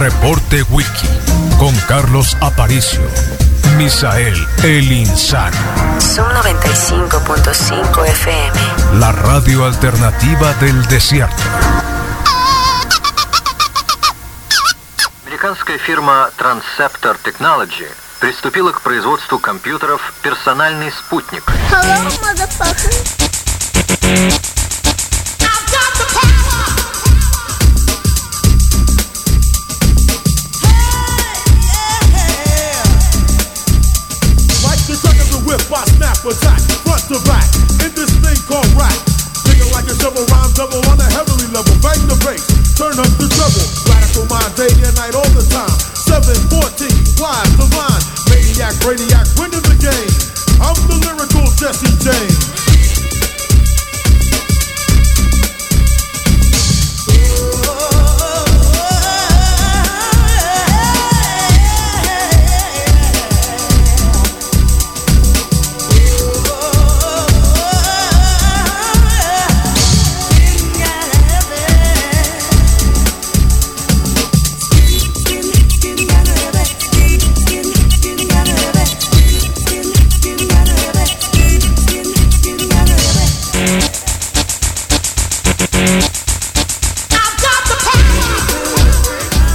Reporte Wiki con Carlos Aparicio. Misael El Insano. Son 95.5 FM. La radio alternativa del desierto. Американская фирма Transceptor Technology приступила к производству компьютеров «Персональный спутник». Hello,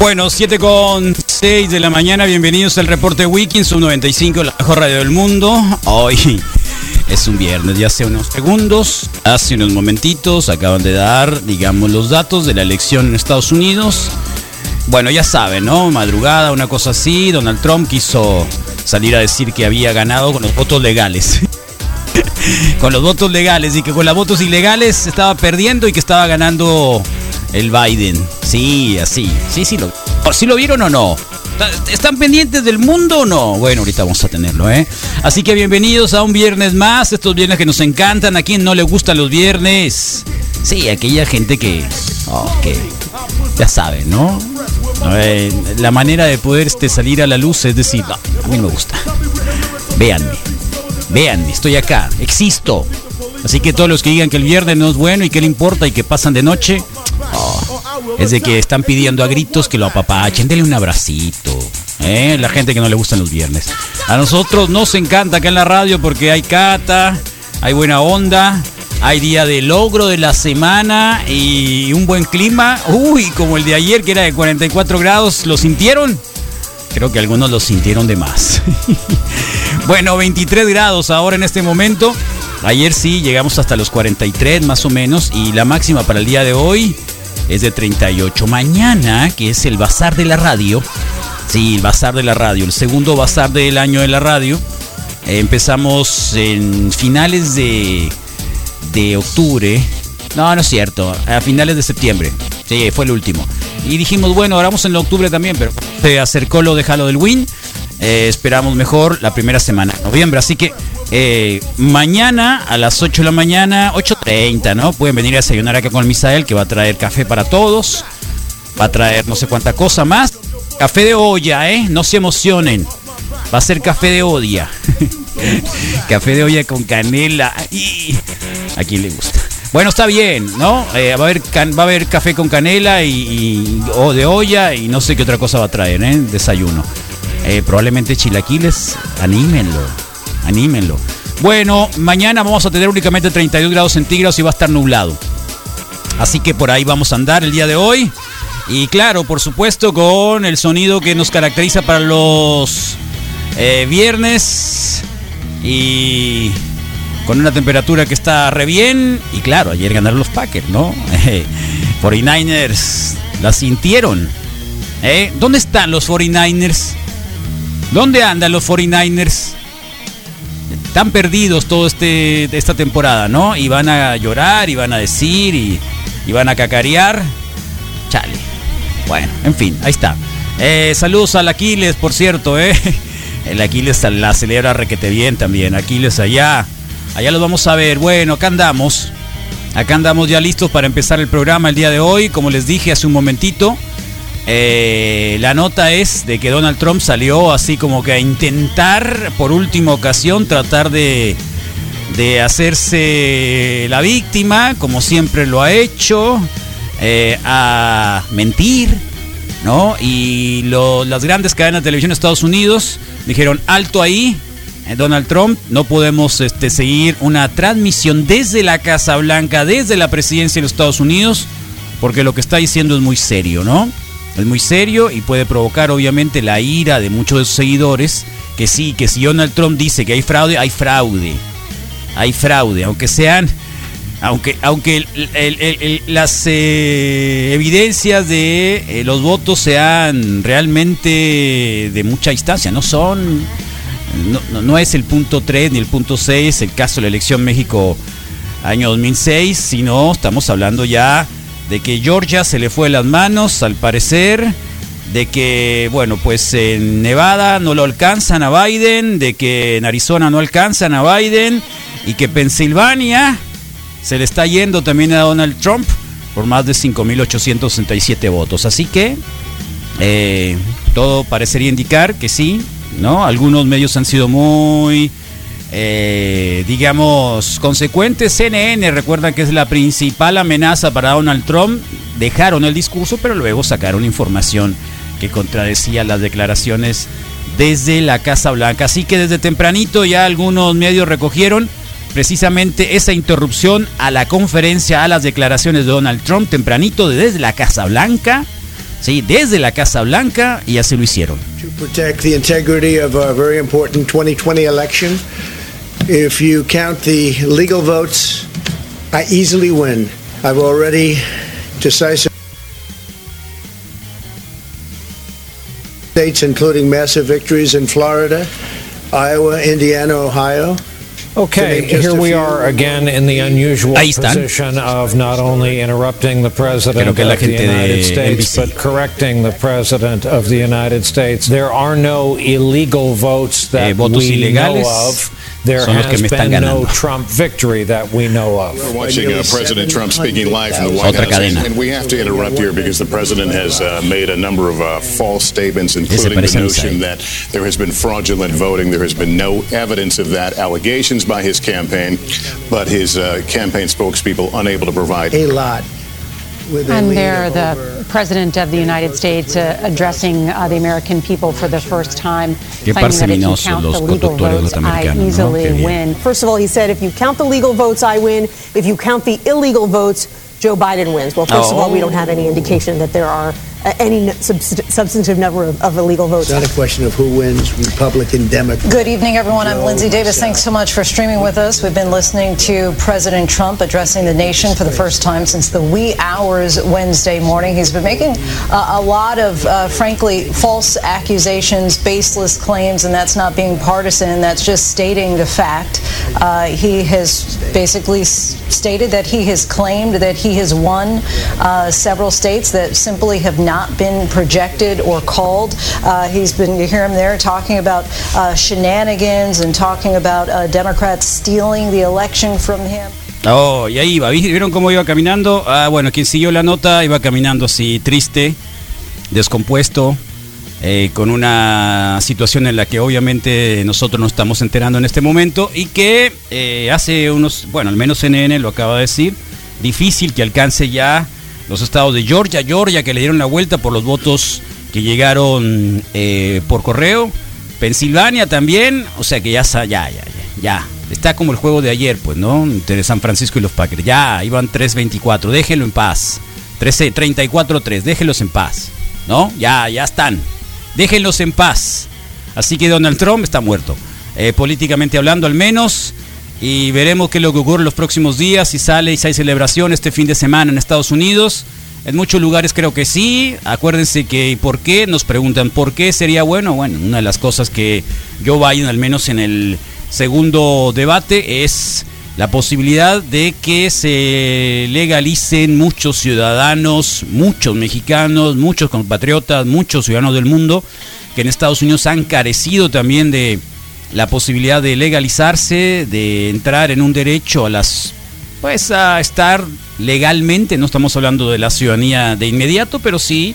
Bueno, 7 con 6 de la mañana, bienvenidos al reporte Wiki, sub 95, la mejor radio del mundo. Hoy es un viernes, ya hace unos segundos, hace unos momentitos, acaban de dar, digamos, los datos de la elección en Estados Unidos. Bueno, ya saben, ¿no? Madrugada, una cosa así, Donald Trump quiso salir a decir que había ganado con los votos legales. con los votos legales y que con los votos ilegales estaba perdiendo y que estaba ganando el Biden. Sí, así. Sí, sí lo, ¿sí lo vieron o no. ¿Están pendientes del mundo o no? Bueno, ahorita vamos a tenerlo, ¿eh? Así que bienvenidos a un viernes más, estos viernes que nos encantan. ¿A quién no le gustan los viernes? Sí, aquella gente que, oh, ya saben, ¿no? La manera de poder este, salir a la luz es decir, no, a mí me gusta. Véanme, véanme, estoy acá, existo. Así que todos los que digan que el viernes no es bueno y que le importa y que pasan de noche, oh, es de que están pidiendo a gritos que lo apapachen, denle un abracito. ¿eh? La gente que no le gustan los viernes. A nosotros nos encanta acá en la radio porque hay cata, hay buena onda, hay día de logro de la semana y un buen clima. Uy, como el de ayer que era de 44 grados, ¿lo sintieron? Creo que algunos lo sintieron de más. bueno, 23 grados ahora en este momento. Ayer sí llegamos hasta los 43 más o menos y la máxima para el día de hoy es de 38. Mañana, que es el bazar de la radio, sí, el bazar de la radio, el segundo bazar del año de la radio, eh, empezamos en finales de, de octubre. No, no es cierto, a finales de septiembre. Sí, fue el último. Y dijimos, bueno, ahora vamos en octubre también, pero se acercó lo de Halloween. Eh, esperamos mejor la primera semana de noviembre. Así que eh, mañana a las 8 de la mañana, 8.30, ¿no? Pueden venir a desayunar acá con Misael, que va a traer café para todos. Va a traer no sé cuánta cosa más. Café de olla, ¿eh? No se emocionen. Va a ser café de olla. café de olla con canela. Y... ¿A quién le gusta? Bueno, está bien, ¿no? Eh, va, a haber can- va a haber café con canela y, y- o de olla y no sé qué otra cosa va a traer, ¿eh? Desayuno. Eh, probablemente chilaquiles. Anímenlo. Anímenlo. Bueno, mañana vamos a tener únicamente 32 grados centígrados y va a estar nublado. Así que por ahí vamos a andar el día de hoy. Y claro, por supuesto, con el sonido que nos caracteriza para los eh, viernes. Y con una temperatura que está re bien. Y claro, ayer ganaron los Packers, ¿no? 49ers la sintieron. ¿Eh? ¿Dónde están los 49ers? ¿Dónde andan los 49ers? Están perdidos todo este esta temporada, ¿no? Y van a llorar, y van a decir, y, van a cacarear. Chale. Bueno, en fin, ahí está. Eh, saludos al Aquiles, por cierto, ¿eh? El Aquiles la celebra requete bien también. Aquiles allá. Allá lo vamos a ver. Bueno, acá andamos. Acá andamos ya listos para empezar el programa el día de hoy. Como les dije hace un momentito, eh, la nota es de que Donald Trump salió así como que a intentar por última ocasión tratar de, de hacerse la víctima, como siempre lo ha hecho, eh, a mentir, ¿no? Y las grandes cadenas de televisión de Estados Unidos dijeron, alto ahí, eh, Donald Trump, no podemos este, seguir una transmisión desde la Casa Blanca, desde la presidencia de los Estados Unidos, porque lo que está diciendo es muy serio, ¿no? Es muy serio y puede provocar obviamente la ira de muchos de sus seguidores, que sí, que si Donald Trump dice que hay fraude, hay fraude. Hay fraude, aunque sean, aunque, aunque el- las eh, evidencias de eh, los votos sean realmente de mucha distancia, no son, no- no es el punto 3 ni el punto 6, el caso de la elección México año 2006, sino estamos hablando ya de que Georgia se le fue las manos, al parecer, de que, bueno, pues en Nevada no lo alcanzan a Biden, de que en Arizona no alcanzan a Biden y que Pensilvania se le está yendo también a Donald Trump por más de 5.867 votos. Así que eh, todo parecería indicar que sí, ¿no? Algunos medios han sido muy, eh, digamos, consecuentes. CNN, recuerdan que es la principal amenaza para Donald Trump. Dejaron el discurso, pero luego sacaron información que contradecía las declaraciones desde la Casa Blanca. Así que desde tempranito ya algunos medios recogieron precisamente esa interrupción a la conferencia, a las declaraciones de Donald Trump tempranito desde la Casa Blanca. Sí, desde la Casa Blanca y así lo hicieron. to protect the integrity of a very important 2020 election. If you count the legal votes, I easily win. I've already decisively states, including massive victories in Florida, Iowa, Indiana, Ohio. Okay, To name just here we are again in the unusual position of not only interrupting the president of the United States, NBC. but correcting the president of the United States. There are no illegal votes that Eh, we ilegales know of. There son has me están been no. Trump victory that we know of. We're watching uh, President Trump speaking live from the White House, cadena. and, and we have to interrupt here because the president has uh, made a number of uh, false statements, including the notion that there has been fraudulent voting. There has been no evidence of that. Allegations by his campaign, but his uh, campaign spokespeople unable to provide. A lot. With And lead there, the over- President of the United States uh, addressing uh, the American people for the first time, Qué claiming that if you count los the legal conductores votes, I norteamericanos, ¿no? easily Qué bien. win. First of all, he said if you count the legal votes, I win. If you count the illegal votes, Joe Biden wins. Well, first of all, we don't have any indication that there are any subst- substantive number of, of illegal votes. It's not a question of who wins, Republican, Democrat. Good evening, everyone. I'm No, Lindsay Davis. so- Thanks so much for streaming with us. We've been listening to President Trump addressing the nation for the first time since the wee hours Wednesday morning. He's been making uh, a lot of, uh, frankly, false accusations, baseless claims, and that's not being partisan. That's just stating the fact. Uh, he has basically stated that he has claimed that he has won uh, several states that simply have not been projected or called. Uh, he's been, you hear him there talking about uh, shenanigans and talking about uh, Democrats stealing the election from him. Oh, y ahí iba. ¿Vi- ¿Vieron cómo iba caminando? Ah, bueno, quien siguió la nota iba caminando así triste, descompuesto, eh, con una situación en la que obviamente nosotros no estamos enterando en este momento y que eh, hace unos, bueno, al menos CNN lo acaba de decir, difícil que alcance ya los estados de Georgia, Georgia que le dieron la vuelta por los votos que llegaron eh, por correo, Pensilvania también, o sea que ya, ya, ya, ya, ya. Está como el juego de ayer, pues, ¿no? Entre San Francisco y los Packers. Ya, iban 3-24, déjenlo en paz. 13, 34-3, déjenlos en paz. ¿No? Ya, ya están. Déjenlos en paz. Así que Donald Trump está muerto. Eh, políticamente hablando, al menos. Y veremos qué es lo que ocurre en los próximos días. Si sale y si hay celebración este fin de semana en Estados Unidos. En muchos lugares creo que sí. Acuérdense que ¿y por qué? Nos preguntan por qué sería bueno. Bueno, una de las cosas que Joe Biden, al menos en el segundo debate, es la posibilidad de que se legalicen muchos ciudadanos, muchos mexicanos, muchos compatriotas, muchos ciudadanos del mundo que en Estados Unidos han carecido también de la posibilidad de legalizarse, de entrar en un derecho a las pues a estar legalmente, no estamos hablando de la ciudadanía de inmediato, pero sí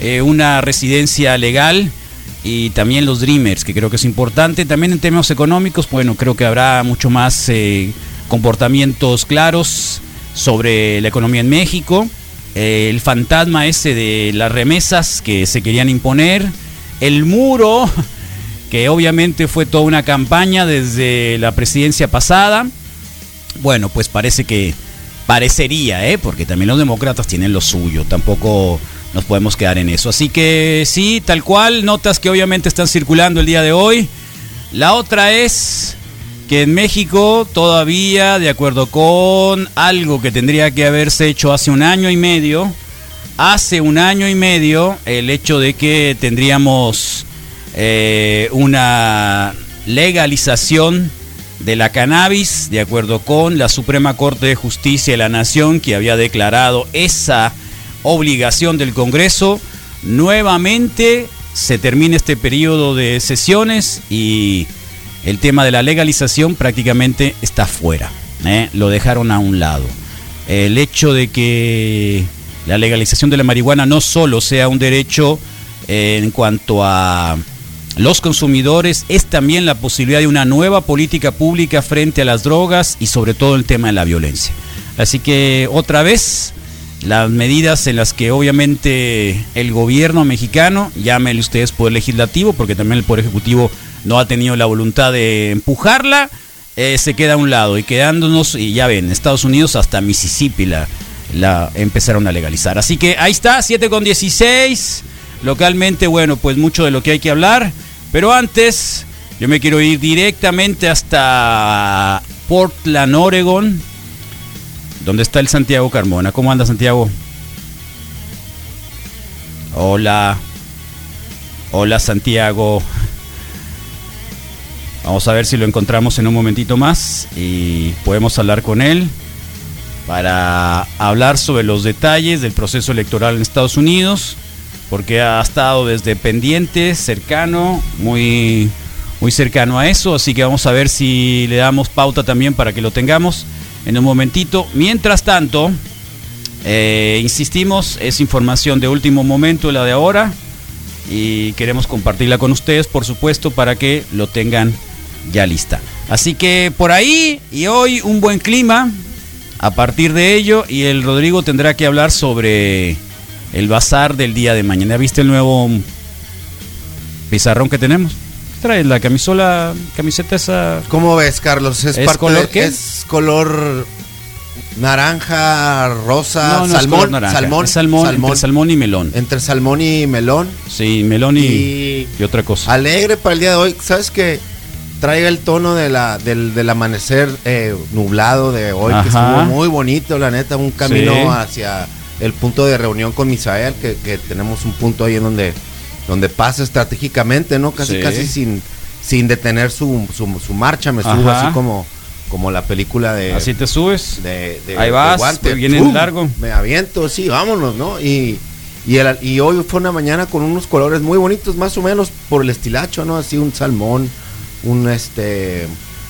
eh, una residencia legal y también los Dreamers, que creo que es importante. También en términos económicos, bueno, creo que habrá mucho más eh, comportamientos claros sobre la economía en México. Eh, el fantasma ese de las remesas que se querían imponer. El muro, que obviamente fue toda una campaña desde la presidencia pasada. Bueno, pues parece que parecería, ¿eh? porque también los demócratas tienen lo suyo. Tampoco nos podemos quedar en eso. Así que sí, tal cual, notas que obviamente están circulando el día de hoy. La otra es que en México todavía, de acuerdo con algo que tendría que haberse hecho hace un año y medio, hace un año y medio, el hecho de que tendríamos eh, una legalización de la cannabis, de acuerdo con la Suprema Corte de Justicia de la Nación, que había declarado esa obligación del Congreso, nuevamente se termina este periodo de sesiones y el tema de la legalización prácticamente está fuera. ¿eh? Lo dejaron a un lado. El hecho de que la legalización de la marihuana no solo sea un derecho en cuanto a los consumidores, es también la posibilidad de una nueva política pública frente a las drogas y sobre todo el tema de la violencia. Así que otra vez las medidas en las que obviamente el gobierno mexicano, llámele ustedes poder legislativo, porque también el poder ejecutivo no ha tenido la voluntad de empujarla, eh, se queda a un lado y quedándonos, y ya ven, Estados Unidos hasta Mississippi la, la empezaron a legalizar. Así que ahí está, 7 con 16. Localmente, bueno, pues mucho de lo que hay que hablar. Pero antes, yo me quiero ir directamente hasta Portland, Oregon, donde está el Santiago Carmona. ¿Cómo anda Santiago? Hola. Hola Santiago. Vamos a ver si lo encontramos en un momentito más y podemos hablar con él para hablar sobre los detalles del proceso electoral en Estados Unidos, porque ha estado desde pendiente, cercano, muy, muy cercano a eso, así que vamos a ver si le damos pauta también para que lo tengamos en un momentito. Mientras tanto, eh, insistimos, es información de último momento la de ahora y queremos compartirla con ustedes, por supuesto, para que lo tengan ya lista. Así que por ahí y hoy un buen clima. A partir de ello, y el Rodrigo tendrá que hablar sobre el bazar del día de mañana. ¿Viste el nuevo pizarrón que tenemos? Trae la camisola, camiseta esa. ¿Cómo ves, Carlos? ¿Es parte color de- qué? Es color naranja, rosa, No, no es salmón, color naranja, salmón, es salmón, entre salmón y melón. Entre salmón y melón. Sí, melón y, Y- y otra cosa. Alegre para el día de hoy. ¿Sabes que Traiga el tono de la, del, del amanecer eh, nublado de hoy, que estuvo muy bonito, la neta, un camino Sí. hacia el punto de reunión con Misael, que, que tenemos un punto ahí en donde, donde pasa estratégicamente, ¿no? Casi, Sí. casi sin, sin detener su, su, su marcha, me subo Ajá. así como, como la película de... Así te subes. de, de- Ahí vas, guante. pues viene ¡Pum! largo. Me aviento, sí, vámonos, ¿no? Y, y, el- y hoy fue una mañana con unos colores muy bonitos, más o menos por el estilacho, ¿no? Así un salmón, un este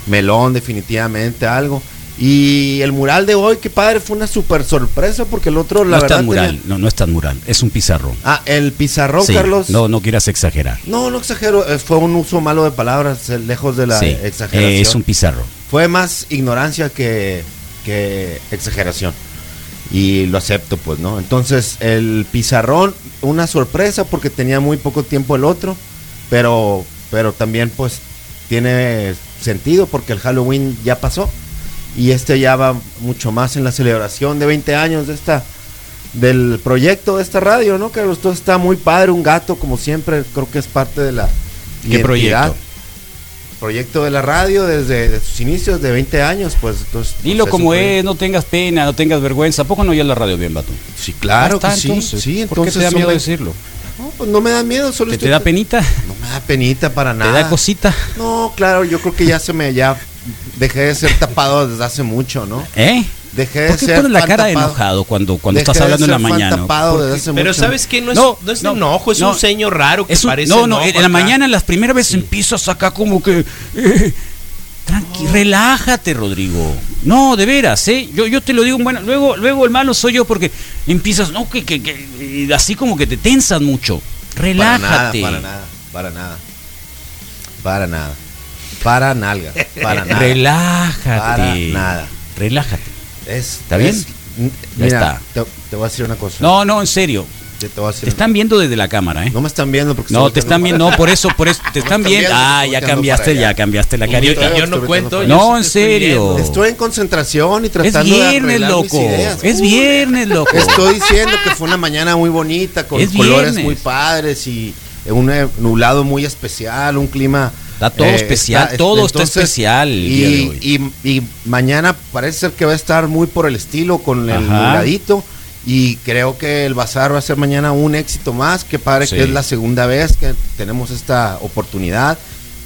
melón, definitivamente, algo. Y el mural de hoy, qué padre, fue una super sorpresa porque el otro, la no es verdad. tan mural, tenía- no, no es tan mural, es un pizarrón. Ah, el pizarrón, Sí, Carlos. No, no quieras exagerar. No, no exagero, eh, fue un uso malo de palabras, eh, lejos de la Sí, exageración. eh, es un pizarrón. Fue más ignorancia que, que exageración. Y lo acepto, pues, ¿no? Entonces, el pizarrón, una sorpresa porque tenía muy poco tiempo el otro, pero, pero también, pues, tiene sentido porque el Halloween ya pasó. Y este ya va mucho más en la celebración de 20 años de esta del proyecto de esta radio, ¿no? Carlos, todo está muy padre, un gato, como siempre, creo que es parte de la ¿Qué identidad. proyecto? Proyecto de la radio desde de sus inicios de 20 años, pues entonces. Dilo pues, como un proyecto. es, no tengas pena, no tengas vergüenza. ¿A poco no oyes la radio bien, Bato? Sí, claro está, que sí. entonces. sí, ¿Por qué te da miedo decirlo? No, pues no me da miedo, solo ¿Te, estoy- te da penita? No me da penita para ¿Te nada. da cosita? No, claro, yo creo que ya se me ya dejé de ser tapado desde hace mucho, ¿no? ¿Eh? Dejé de ¿Por qué ser pones la fan cara de tapado. enojado cuando, cuando Dejé estás de hablando en la fan mañana? tapado desde hace Pero mucho. ¿sabes qué? No es, No, no, es no, enojo, es no. un ceño raro que Es un- parece no, no, enojo en la acá. mañana, las primeras veces empiezas acá como que. eh, tranqui, relájate, Rodrigo. No, de veras, ¿eh? Yo, yo te lo digo, bueno, luego, luego el malo soy yo porque empiezas, no, que, que, que, así como que te tensas mucho. Relájate. Para nada, para nada, para nada. Para nada. Para nalga. Para nada. Relájate. Para nada. Relájate. Es, ¿Está bien? es- Ya mira, está. Te, te voy a decir una cosa. No, no, en serio. Te, te voy a decir Te están viendo desde la cámara, ¿eh? No me están viendo porque No, te están viendo, no, por eso, por eso, te No están viendo. Ah, ya cambiaste, ya cambiaste la carita. yo yo no cuento, No, en serio. Estoy en concentración y Es tratando de viernes, arreglar mis loco. ideas. Es viernes, loco. Estoy diciendo que fue una mañana muy bonita, con Es colores viernes. muy padres y un eh, nublado muy especial, un clima... Está todo especial, todo está especial el Y, día de hoy. y- y mañana parece ser que va a estar muy por el estilo, con el Ajá. nubladito. Y creo que el bazar va a ser mañana un éxito más. Que padre Sí. que es la segunda vez que tenemos esta oportunidad.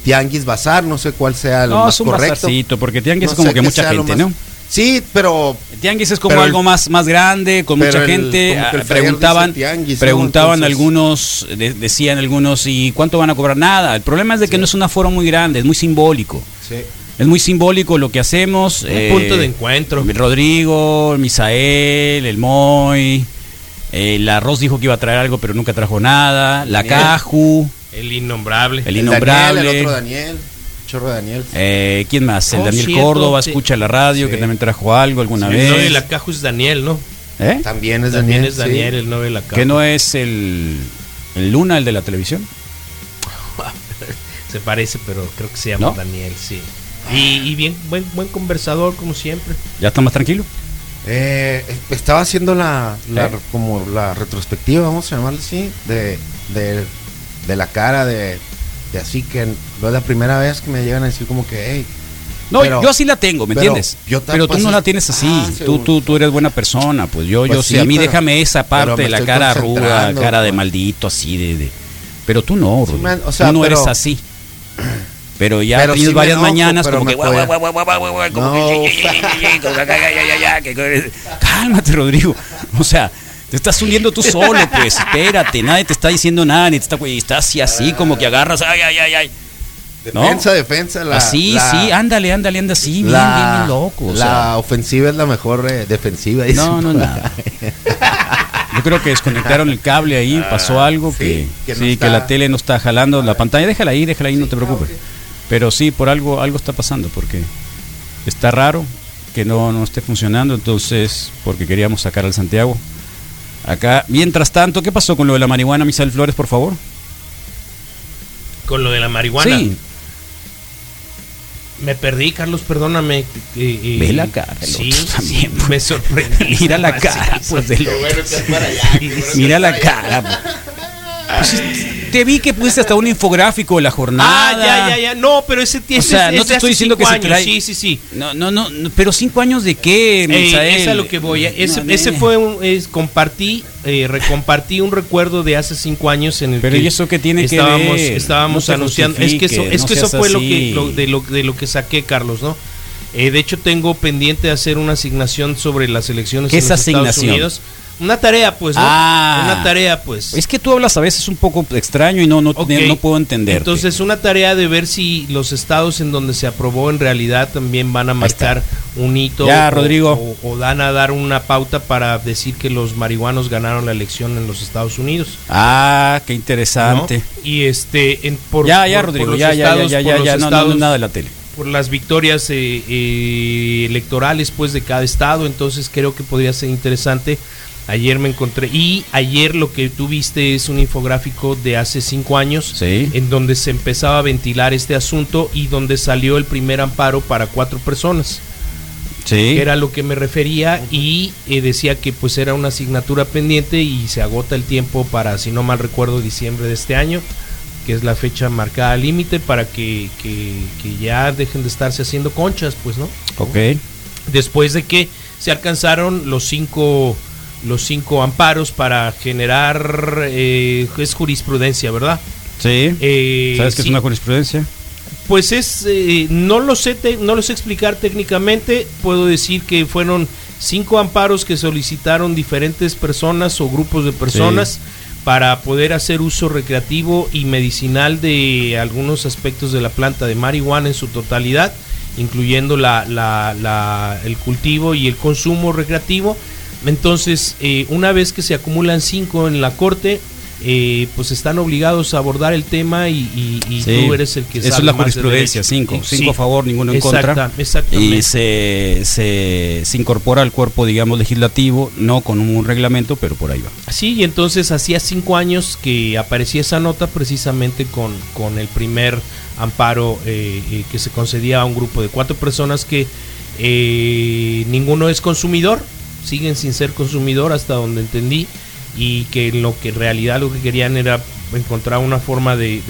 Tianguis Bazar, no sé cuál sea el No, más es un correcto. bazarcito, porque tianguis No es como que qué mucha gente, más- ¿no? Sí, pero El tianguis es como el- algo más, más grande, con mucha el- gente. Ah, preguntaban, preguntaban Entonces- algunos, de- decían algunos, ¿y cuánto van a cobrar? Nada. El problema es de que no es un aforo muy grande, es muy simbólico. sí. Es muy simbólico lo que hacemos. Un eh, punto de encuentro. Rodrigo, el Misael, el Moy. eh, El arroz dijo que iba a traer algo, pero nunca trajo nada. La Daniel. Caju. El innombrable. El El innombrable. Daniel, el otro Daniel, chorro Daniel. Eh, ¿Quién más? El Oh, Daniel cierto, Córdoba sí. escucha la radio, Sí. que también trajo algo alguna el vez. novio de la Caju es Daniel, ¿no? ¿Eh? También es También Daniel. es Daniel, sí. el novio de la Caju. ¿Que no es el, el Luna, el de la televisión? Se parece, pero creo que se llama ¿No? Daniel, sí. Y, y bien, buen, buen conversador, como siempre. ¿Ya está más tranquilo? Eh, estaba haciendo la, la- ¿Eh? como la retrospectiva, vamos a llamarle así, de, de, de la cara de, de así que no es la primera vez que me llegan a decir como que, hey, No, Pero- yo así la tengo, ¿me pero entiendes? yo pero tú pues, no la tienes así. ah, tú, tú, tú eres buena persona, pues yo, Pues yo sí, sé. A mí pero- déjame esa parte de la cara concentrando, cara de pues. maldito, así de. de- Pero tú no, Sí, man, o sea, tú no eres así. Pero ya Pero tienes sí varias enojo, mañanas como que- Cálmate, Rodrigo. O sea, te estás hundiendo tú solo, pues. Espérate, nadie te está diciendo nada, ni te está, güey, estás así, así, como que agarras. Ay, ay, ay, ay. ¿No? defensa, defensa. La, así, la- sí, ándale, ándale, anda así, bien, la- bien, bien loco. o la sea. ofensiva es la mejor eh, defensiva. No, no, nada. Yo creo que desconectaron el cable ahí, pasó algo sí, que, que no sí, está- que la tele no está jalando la pantalla. Déjala ahí, déjala ahí, no te preocupes. Pero sí, por algo, algo está pasando, porque está raro que no, no esté funcionando, entonces, porque queríamos sacar al Santiago. Acá, mientras tanto, ¿qué pasó con lo de la marihuana, Misael Flores, por favor? Con lo de la marihuana. Sí, Me perdí, Carlos, perdóname. Eh, Ve la cara Sí, también, sí, me sorprendí. mira la cara, pues, del otro. Mira la cara. Pues, te vi que pusiste hasta un infográfico de la jornada. Ah, ya, ya, ya. No, pero ese tiene. O sea, no te estoy diciendo que se trae. Sí, sí, sí. No, no, no, pero cinco años de qué, Eh, Misael? es a lo que voy. Ese, No, ese ne. fue un. Es, compartí, eh, recompartí un recuerdo de hace cinco años en el Pero que. ¿y eso qué tiene que estábamos, ver? Estábamos No anunciando. Es que eso, es que eso fue lo que, lo- de, lo, de lo que saqué, Carlos, ¿no? Eh, de hecho, tengo pendiente de hacer una asignación sobre las elecciones ¿Qué en los Estados asignación? Unidos. Una tarea, pues, ¿no? Ah. Una tarea, pues. Es que tú hablas a veces un poco extraño y no, no, no puedo entender. Entonces, una tarea de ver si los estados en donde se aprobó en realidad también van a marcar un hito. Ya, o- Rodrigo. O, o dan a dar una pauta para decir que los marihuanos ganaron la elección en los Estados Unidos. Ah, qué ¿no? interesante. Y este. En, por, ya, ya, por- Rodrigo, ya, ya, estados- ya, ya, ya, no, no, no, estados- nada de la tele. por las victorias eh, eh, electorales pues de cada estado entonces creo que podría ser interesante ayer me encontré y ayer lo que tú viste es un infográfico de hace cinco años Sí. en donde se empezaba a ventilar este asunto y donde salió el primer amparo para cuatro personas Sí. que era lo que me refería y eh, decía que pues era una asignatura pendiente y se agota el tiempo para si no mal recuerdo diciembre de este año que es la fecha marcada límite para que, que, que ya dejen de estarse haciendo conchas, pues, ¿no? Ok. Después de que se alcanzaron los cinco los cinco amparos para generar eh, es jurisprudencia, ¿verdad? Sí. Eh, ¿Sabes qué sí, es una jurisprudencia? pues es, eh, no lo sé, te- no lo sé explicar técnicamente. Puedo decir que fueron cinco amparos que solicitaron diferentes personas o grupos de personas para poder hacer uso recreativo y medicinal de algunos aspectos de la planta de marihuana en su totalidad, incluyendo la, la- la- el cultivo y el consumo recreativo. Entonces, eh, una vez que se acumulan cinco en la corte, eh, pues están obligados a abordar el tema y, y- y Sí, tú eres el que Eso sabe es la más de jurisprudencia, cinco. Cinco sí. a favor, ninguno en Exacta- contra. Exactamente. Y se, se, se incorpora al cuerpo, digamos, legislativo, no con un reglamento, pero por ahí va. Sí, y entonces hacía cinco años que aparecía esa nota precisamente con, con el primer amparo eh, eh, que se concedía a un grupo de cuatro personas que eh, ninguno es consumidor, siguen sin ser consumidor hasta donde entendí, y que lo que en realidad lo que querían era encontrar una forma de,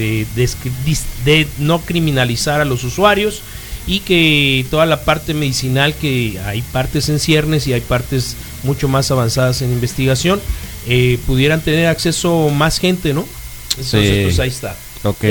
no criminalizar a los usuarios y que toda la parte medicinal, que hay partes en ciernes y hay partes mucho más avanzadas en investigación, eh, pudieran tener acceso más gente, ¿no? Entonces, Sí. pues ahí está.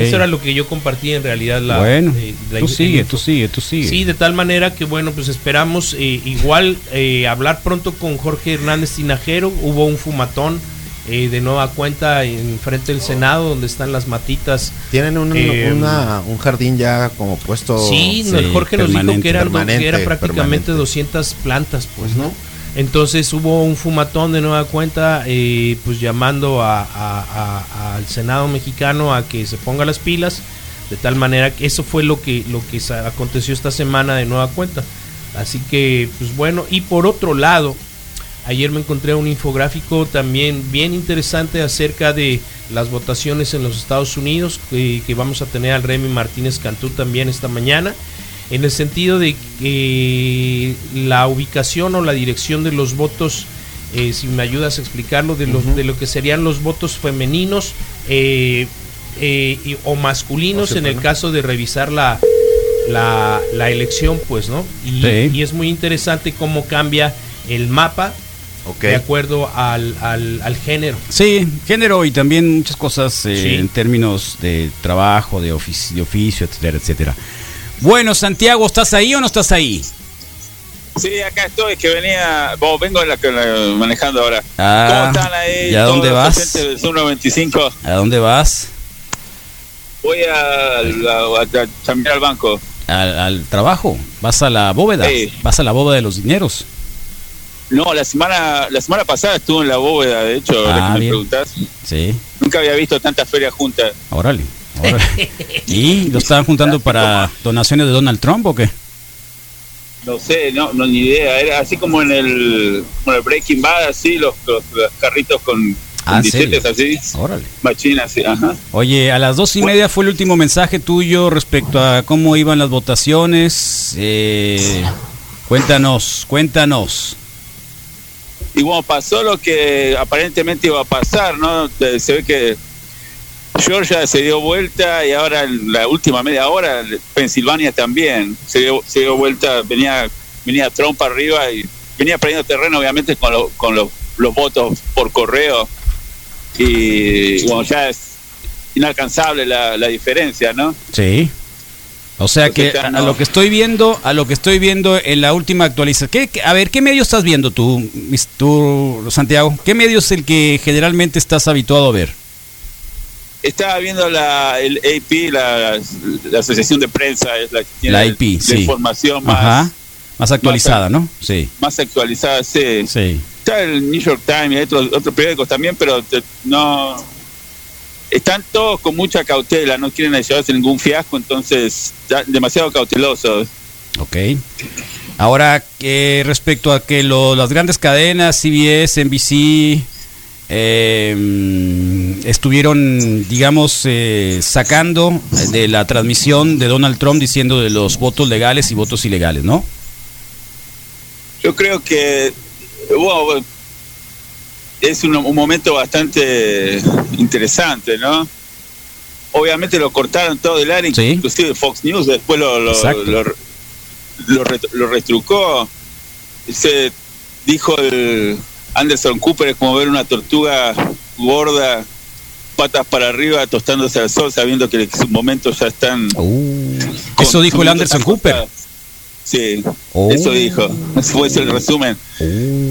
Eso era lo que yo compartí en realidad. La, bueno, eh, la tú sigue, tú sigue, tú sigue. Sí, de tal manera que bueno, pues esperamos eh, igual eh, hablar pronto con Jorge Hernández Tinajero. Hubo un fumatón eh, de nueva cuenta en frente del Senado donde están las matitas. Tienen un, Eh, una- un jardín ya como puesto. Sí, Jorge nos dijo que eran, que era prácticamente permanente. 200 plantas, pues, ¿no? Entonces hubo un fumatón de nueva cuenta, eh, pues llamando a- al Senado mexicano a que se ponga las pilas, de tal manera que eso fue lo que, lo que aconteció esta semana de nueva cuenta. Así que, pues bueno, y por otro lado, ayer me encontré un infográfico también bien interesante acerca de las votaciones en los Estados Unidos, que, que vamos a tener al Remy Martínez Cantú también esta mañana en el sentido de que la ubicación o la dirección de los votos, eh, si me ayudas a explicarlo, de, los, de lo que serían los votos femeninos eh, eh, y- o masculinos O en el caso de revisar la, la, la elección, pues, ¿no? Y, Sí. y es muy interesante cómo cambia el mapa de acuerdo al, al, al género. Sí, género y también muchas cosas eh, Sí. en términos de trabajo, de, ofici- de oficio, etcétera, etcétera. Bueno, Santiago, ¿estás ahí o no estás ahí? Sí, acá estoy, que venía, bueno, vengo en la, la- manejando ahora. Ah, ¿Cómo están ahí? ¿y a dónde vas? oyentes del Sur 95? ¿A dónde vas? Voy a, la- a chambear al banco. Al, al trabajo, vas a la bóveda, Sí. vas a la bóveda de los dineros. No, la semana la semana pasada estuve en la bóveda, de hecho, ahora Ah, que me preguntás. Sí, Nunca había visto tantas ferias juntas. órale. ¿Y lo estaban juntando para donaciones de Donald Trump o qué? No sé, no, no ni idea. Era así como en el, Breaking Bad, así, los, los, los carritos con, Ah, así. Órale. Machinas, sí, ajá. Oye, a las dos y media fue el último mensaje tuyo respecto a cómo iban las votaciones. Eh, cuéntanos, cuéntanos. Y bueno, pasó lo que aparentemente iba a pasar, ¿no? Eh, Se ve que Georgia se dio vuelta y ahora en la última media hora Pensilvania también se dio, se dio vuelta, venía venía Trump arriba y venía perdiendo terreno obviamente con, lo- con los, los votos por correo y bueno, ya es inalcanzable la, la diferencia, ¿no? Sí. O sea que Entonces, a, lo que estoy viendo, a lo que estoy viendo en la última actualización. ¿qué- a ver, ¿qué medio estás viendo tú, tú, Santiago? ¿Qué medio es el que generalmente estás habituado a ver? Estaba viendo la, el AP, la, la Asociación de Prensa, es la que tiene La IP, la sí. información más, Ajá. Más actualizada, ¿no? Sí. más actualizada, sí. Sí. Está el New York Times y otros, otros periódicos también, pero te- no. Están todos con mucha cautela, no quieren llevarse ningún fiasco, entonces demasiado cautelosos. Ok. Ahora, que respecto a que lo- las grandes cadenas, CBS, NBC, eh, mm, estuvieron, digamos, eh, sacando de la transmisión de Donald Trump diciendo de los votos legales y votos ilegales, ¿no? Yo creo que es un, un momento bastante interesante, ¿no? Obviamente lo cortaron todo del aire, inclusive Fox News después lo, lo, lo, lo ret- lo reestrucó. Se dijo el Anderson Cooper es como ver una tortuga gorda patas para arriba, tostándose al sol, sabiendo que sus momentos ya están. Uh, eso dijo el Anderson Cooper. Sí, Oh. eso dijo. Ese fue ese el resumen.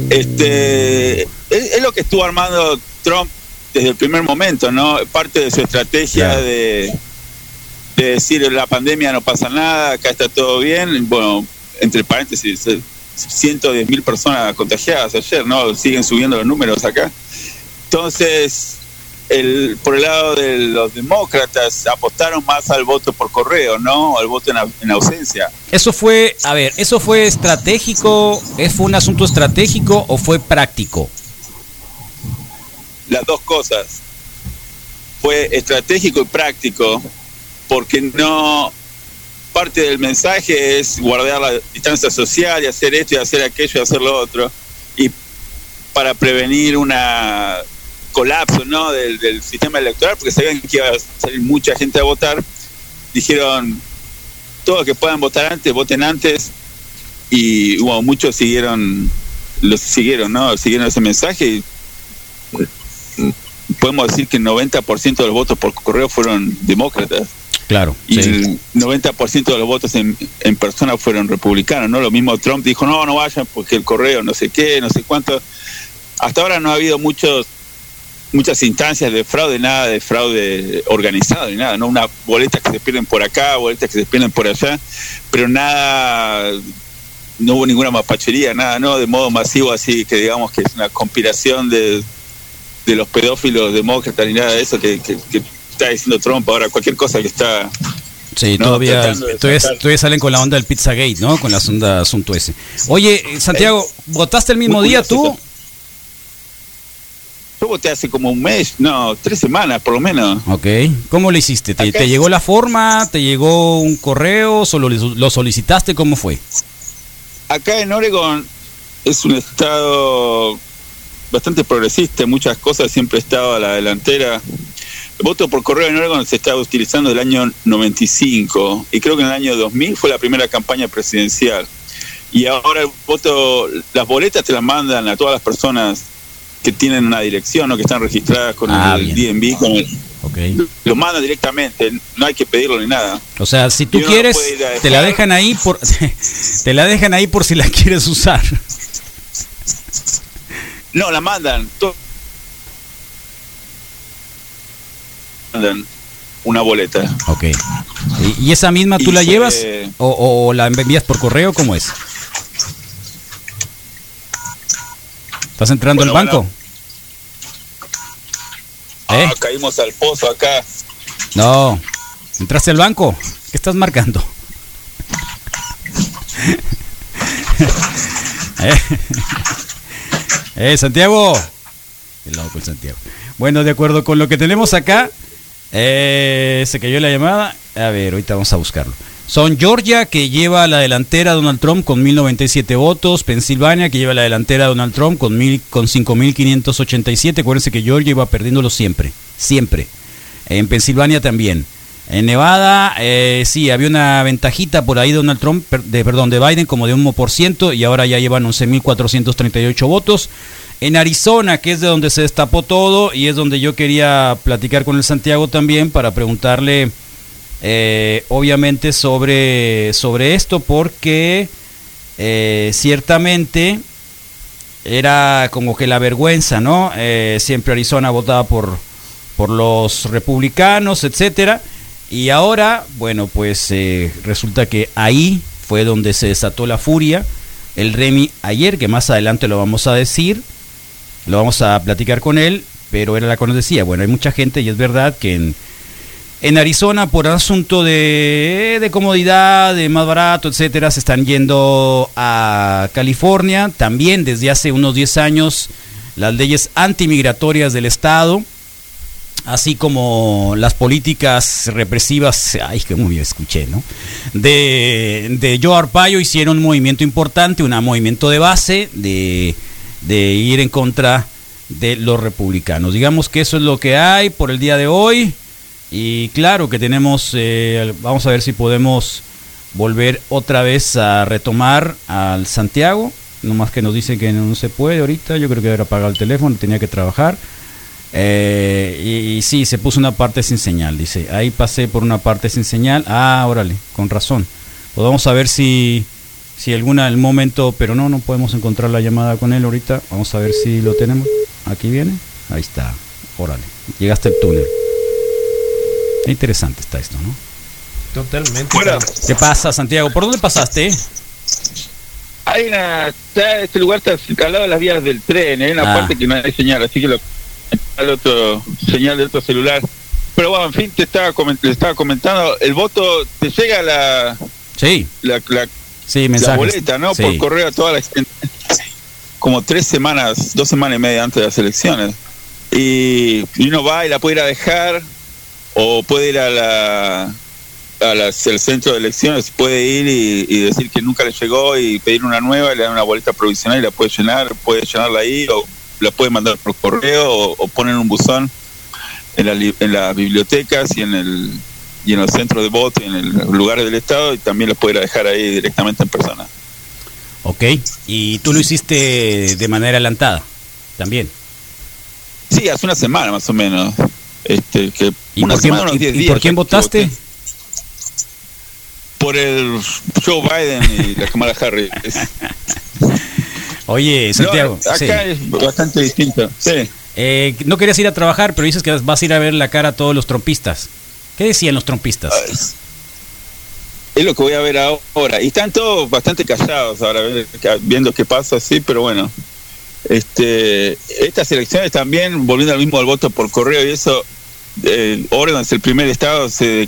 Este es, es lo que estuvo armando Trump desde el primer momento, ¿no? Parte de su estrategia de, de decir la pandemia no pasa nada, acá está todo bien. Bueno, entre paréntesis, 110 mil personas contagiadas ayer, ¿no? Siguen subiendo los números acá. Entonces, el, por el lado de los demócratas, apostaron más al voto por correo, ¿no? Al voto en, au- en ausencia. Eso fue, a ver, ¿eso fue estratégico? ¿Es- ¿Fue un asunto estratégico o fue práctico? las dos cosas. Fue estratégico y práctico, porque no parte del mensaje es guardar la distancia social y hacer esto y hacer aquello y hacer lo otro. Y para prevenir una colapso ¿no? del, sistema electoral, porque sabían que iba a salir mucha gente a votar, dijeron, todos que puedan votar antes, voten antes, y muchos siguieron, los siguieron, ¿no? Siguieron ese mensaje y podemos decir que el 90% de los votos por correo fueron demócratas Claro. y sí. el 90% de los votos en, en persona fueron republicanos, ¿no? Lo mismo Trump dijo, no, no vayan porque el correo no sé qué, no sé cuánto. Hasta ahora no ha habido muchos muchas instancias de fraude, nada de fraude organizado ni nada, ¿no? Una boletas que se pierden por acá, boletas que se pierden por allá, pero nada, no hubo ninguna mapachería, nada, ¿no? De modo masivo así que digamos que es una conspiración de, de los pedófilos demócratas ni nada de eso que, que- que está diciendo Trump ahora, cualquier cosa que está... Sí, No, todavía, todavía, todavía salen con la onda del Pizzagate, ¿no? Con la onda asunto ese. Oye, eh, Santiago, ¿votaste el mismo día tú? Yo voté hace como un mes, no, tres semanas por lo menos. Ok. ¿Cómo lo hiciste? ¿Te, te llegó la forma? ¿Te llegó un correo? ¿Solo lo solicitaste? ¿Cómo fue? Acá en Oregon es un estado bastante progresista, muchas cosas siempre ha estado a la delantera. El voto por correo en Oregon se estaba utilizando del año 95 y creo que en el año 2000 fue la primera campaña presidencial. Y ahora el voto, las boletas te las mandan a todas las personas que tienen una dirección o que están registradas con Ah, el bien. DNB, con el, lo mandan directamente, no hay que pedirlo ni nada. O sea, si tú quieres, te la dejan ahí por te la dejan ahí por si la quieres usar. No, la mandan. Mandan una boleta. Ok. ¿Y, esa misma tú Y la se- llevas o, o la envías por correo? ¿Cómo es? ¿Estás entrando Bueno, al banco? ¿Eh? Ah, caímos al pozo acá. No. ¿Entraste al banco? ¿Qué estás marcando? ¿Eh? Eh, Santiago. Qué loco el Santiago. Bueno, de acuerdo con lo que tenemos acá, eh, se cayó la llamada. A ver, ahorita vamos a buscarlo. Son Georgia, que lleva a la delantera a Donald Trump con 1097 votos. Pensilvania, que lleva a la delantera a Donald Trump con, mil, con 5587. Acuérdense que Georgia iba perdiéndolo siempre. Siempre. En Pensilvania también. En Nevada, eh, sí, había una ventajita por ahí Donald Trump, de, perdón, de Biden como de 1% y ahora ya llevan 11.438 votos. En Arizona, que es de donde se destapó todo y es donde yo quería platicar con el Santiago también para preguntarle, eh, obviamente, sobre, sobre esto, porque eh, ciertamente era como que la vergüenza, ¿no? Eh, siempre Arizona votaba por, por los republicanos, etcétera. Y ahora, bueno, pues resulta que ahí fue donde se desató la furia. El Remy ayer, que más adelante lo vamos a decir, lo vamos a platicar con él, pero era la que nos decía, bueno, hay mucha gente y es verdad que en, Arizona por asunto de, de comodidad, de más barato, etcétera, se están yendo a California. También desde hace unos 10 años las leyes antimigratorias del estado, así como las políticas represivas, ay, que muy bien escuché, ¿no? De, de Joe Arpaio hicieron un movimiento importante, un movimiento de base de, de ir en contra de los republicanos. Digamos que eso es lo que hay por el día de hoy. Y claro que tenemos, eh, vamos a ver si podemos volver otra vez a retomar al Santiago. No más que nos dicen que no se puede ahorita. Yo creo que haber apagado el teléfono, tenía que trabajar. Eh, y, sí, se puso una parte sin señal, dice. Ahí pasé por una parte sin señal. Ah, órale, con razón. Pues vamos ver si, si alguna, el momento, pero no, no podemos encontrar la llamada con él ahorita. Vamos a ver si lo tenemos. Aquí viene. Ahí está. Órale. Llegaste al túnel. Interesante está esto, ¿no? Totalmente. ¿Qué pasa, Santiago? ¿Por dónde pasaste? Hay una, está- este lugar está al lado de las vías del tren, hay una Ah. parte que no hay señal, así que lo al otro señal de otro celular. Pero bueno, en fin, te estaba coment- le estaba comentando, el voto te llega la Sí. la, la, Sí, la mensajes. boleta, ¿no? Sí. Por correo a toda la gente. Como tres semanas, dos semanas y media antes de las elecciones. Y, y uno va y la puede ir a dejar, o puede ir a la a las- al centro de elecciones, puede ir y, y decir que nunca le llegó y pedir una nueva, y le dan una boleta provisional y la puede llenar, puede llenarla ahí, o la puede mandar por correo, o, o poner un buzón la en las bibliotecas y en el y en los centros de voto y en el- los lugares del estado y también la puede ir a dejar ahí directamente en persona. Ok. Y tú lo hiciste de manera adelantada. También. Sí, hace una semana más o menos. Este, que ¿Y una por quién, semana, unos y- 10 y días, por quién ya que votaste? Por el Joe Biden y la Kamala Harris. Oye, Santiago. No, acá sí. es bastante distinto. Sí. Eh, no querías ir a trabajar, pero dices que vas a ir a ver la cara a todos los trompistas. ¿Qué decían los trompistas? Es lo que voy a ver ahora. Y están todos bastante callados ahora, viendo qué pasa así, pero bueno. Este, estas elecciones también, volviendo al mismo al voto por correo y eso, eh, Oregon es el primer estado, se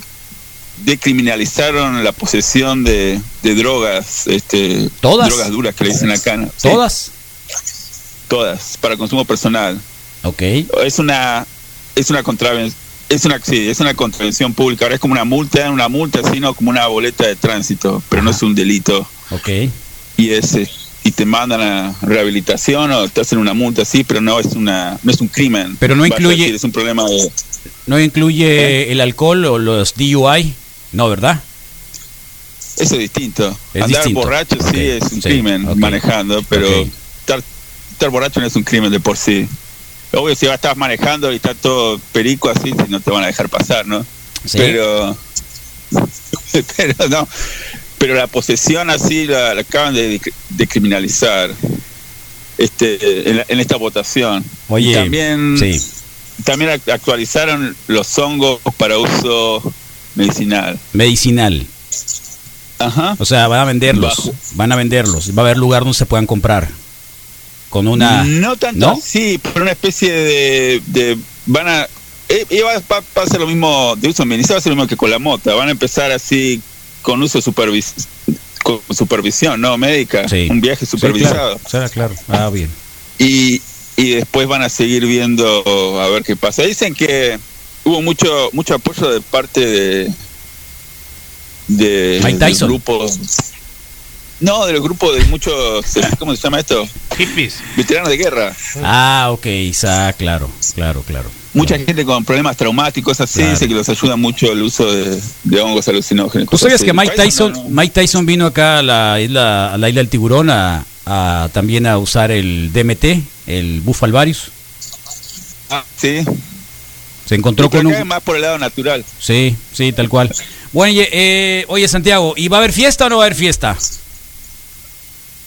decriminalizaron la posesión de, de drogas, este, ¿Todas? drogas duras que le dicen acá. ¿no? Sí, ¿Todas? todas, para consumo personal. Ok. Es una, es una contravención. Es una, sí, es una contravención pública. Ahora es como una multa, una multa, sino como una boleta de tránsito, pero no es un delito. Ok. Y ese y te mandan a rehabilitación o te hacen una multa, sí, pero no es una, no es un crimen. Pero no incluye- decir, es un problema de, ¿No incluye el alcohol o los DUI? No, ¿verdad? eso es distinto. Es Andar distinto. borracho sí es un sí, crimen manejando, pero estar, estar borracho no es un crimen de por sí. Obvio, si estás manejando y está todo perico así, si no te van a dejar pasar, ¿no? Sí. Pero, pero no, pero la posesión así la, la acaban de, de criminalizar este, en, la- en esta votación. Oye, también, sí. también act- actualizaron los hongos para uso medicinal. Medicinal. Ajá. O sea, van a venderlos. Bajo. Van a venderlos. Va a haber lugar donde se puedan comprar. Con una. No tanto ¿No? así, pero una especie de, de van a eh, va, a ser lo mismo de uso va a ser lo mismo que con la mota, van a empezar así con uso supervis con supervisión, no médica, Sí. un viaje Sí, supervisado claro. Claro. Ah, bien. y, y después van a seguir viendo a ver qué pasa. Dicen que hubo mucho mucho apoyo de parte de de Mike Tyson. grupo no, del grupo de muchos ¿cómo se llama esto? Hippies. Veteranos de guerra. Ah, ok. Isa, claro. Claro, claro. Mucha gente con problemas traumáticos así Claro. dice que los ayuda mucho el uso de, de hongos alucinógenos. ¿Tú sabías Cosas que. Mike Tyson, no- Mike Tyson vino acá a la isla, a la isla del tiburón a, a también a usar el DMT, el bufalvarius? Ah, sí. Se encontró con un... más por el lado natural. Sí, sí, tal cual. Bueno, oye, eh, oye, Santiago, ¿y va a haber fiesta o no va a haber fiesta?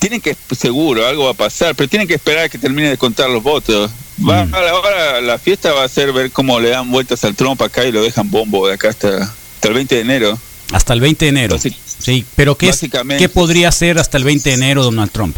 Tienen que, seguro, algo va a pasar, pero tienen que esperar a que termine de contar los votos. Va, Mm. a la hora, la fiesta va a ser ver cómo le dan vueltas al trompo acá y lo dejan bombo de acá hasta, hasta el 20 de enero. Hasta el 20 de enero. Sí, pero ¿qué, es-. ¿qué podría hacer hasta el 20 de enero Donald Trump?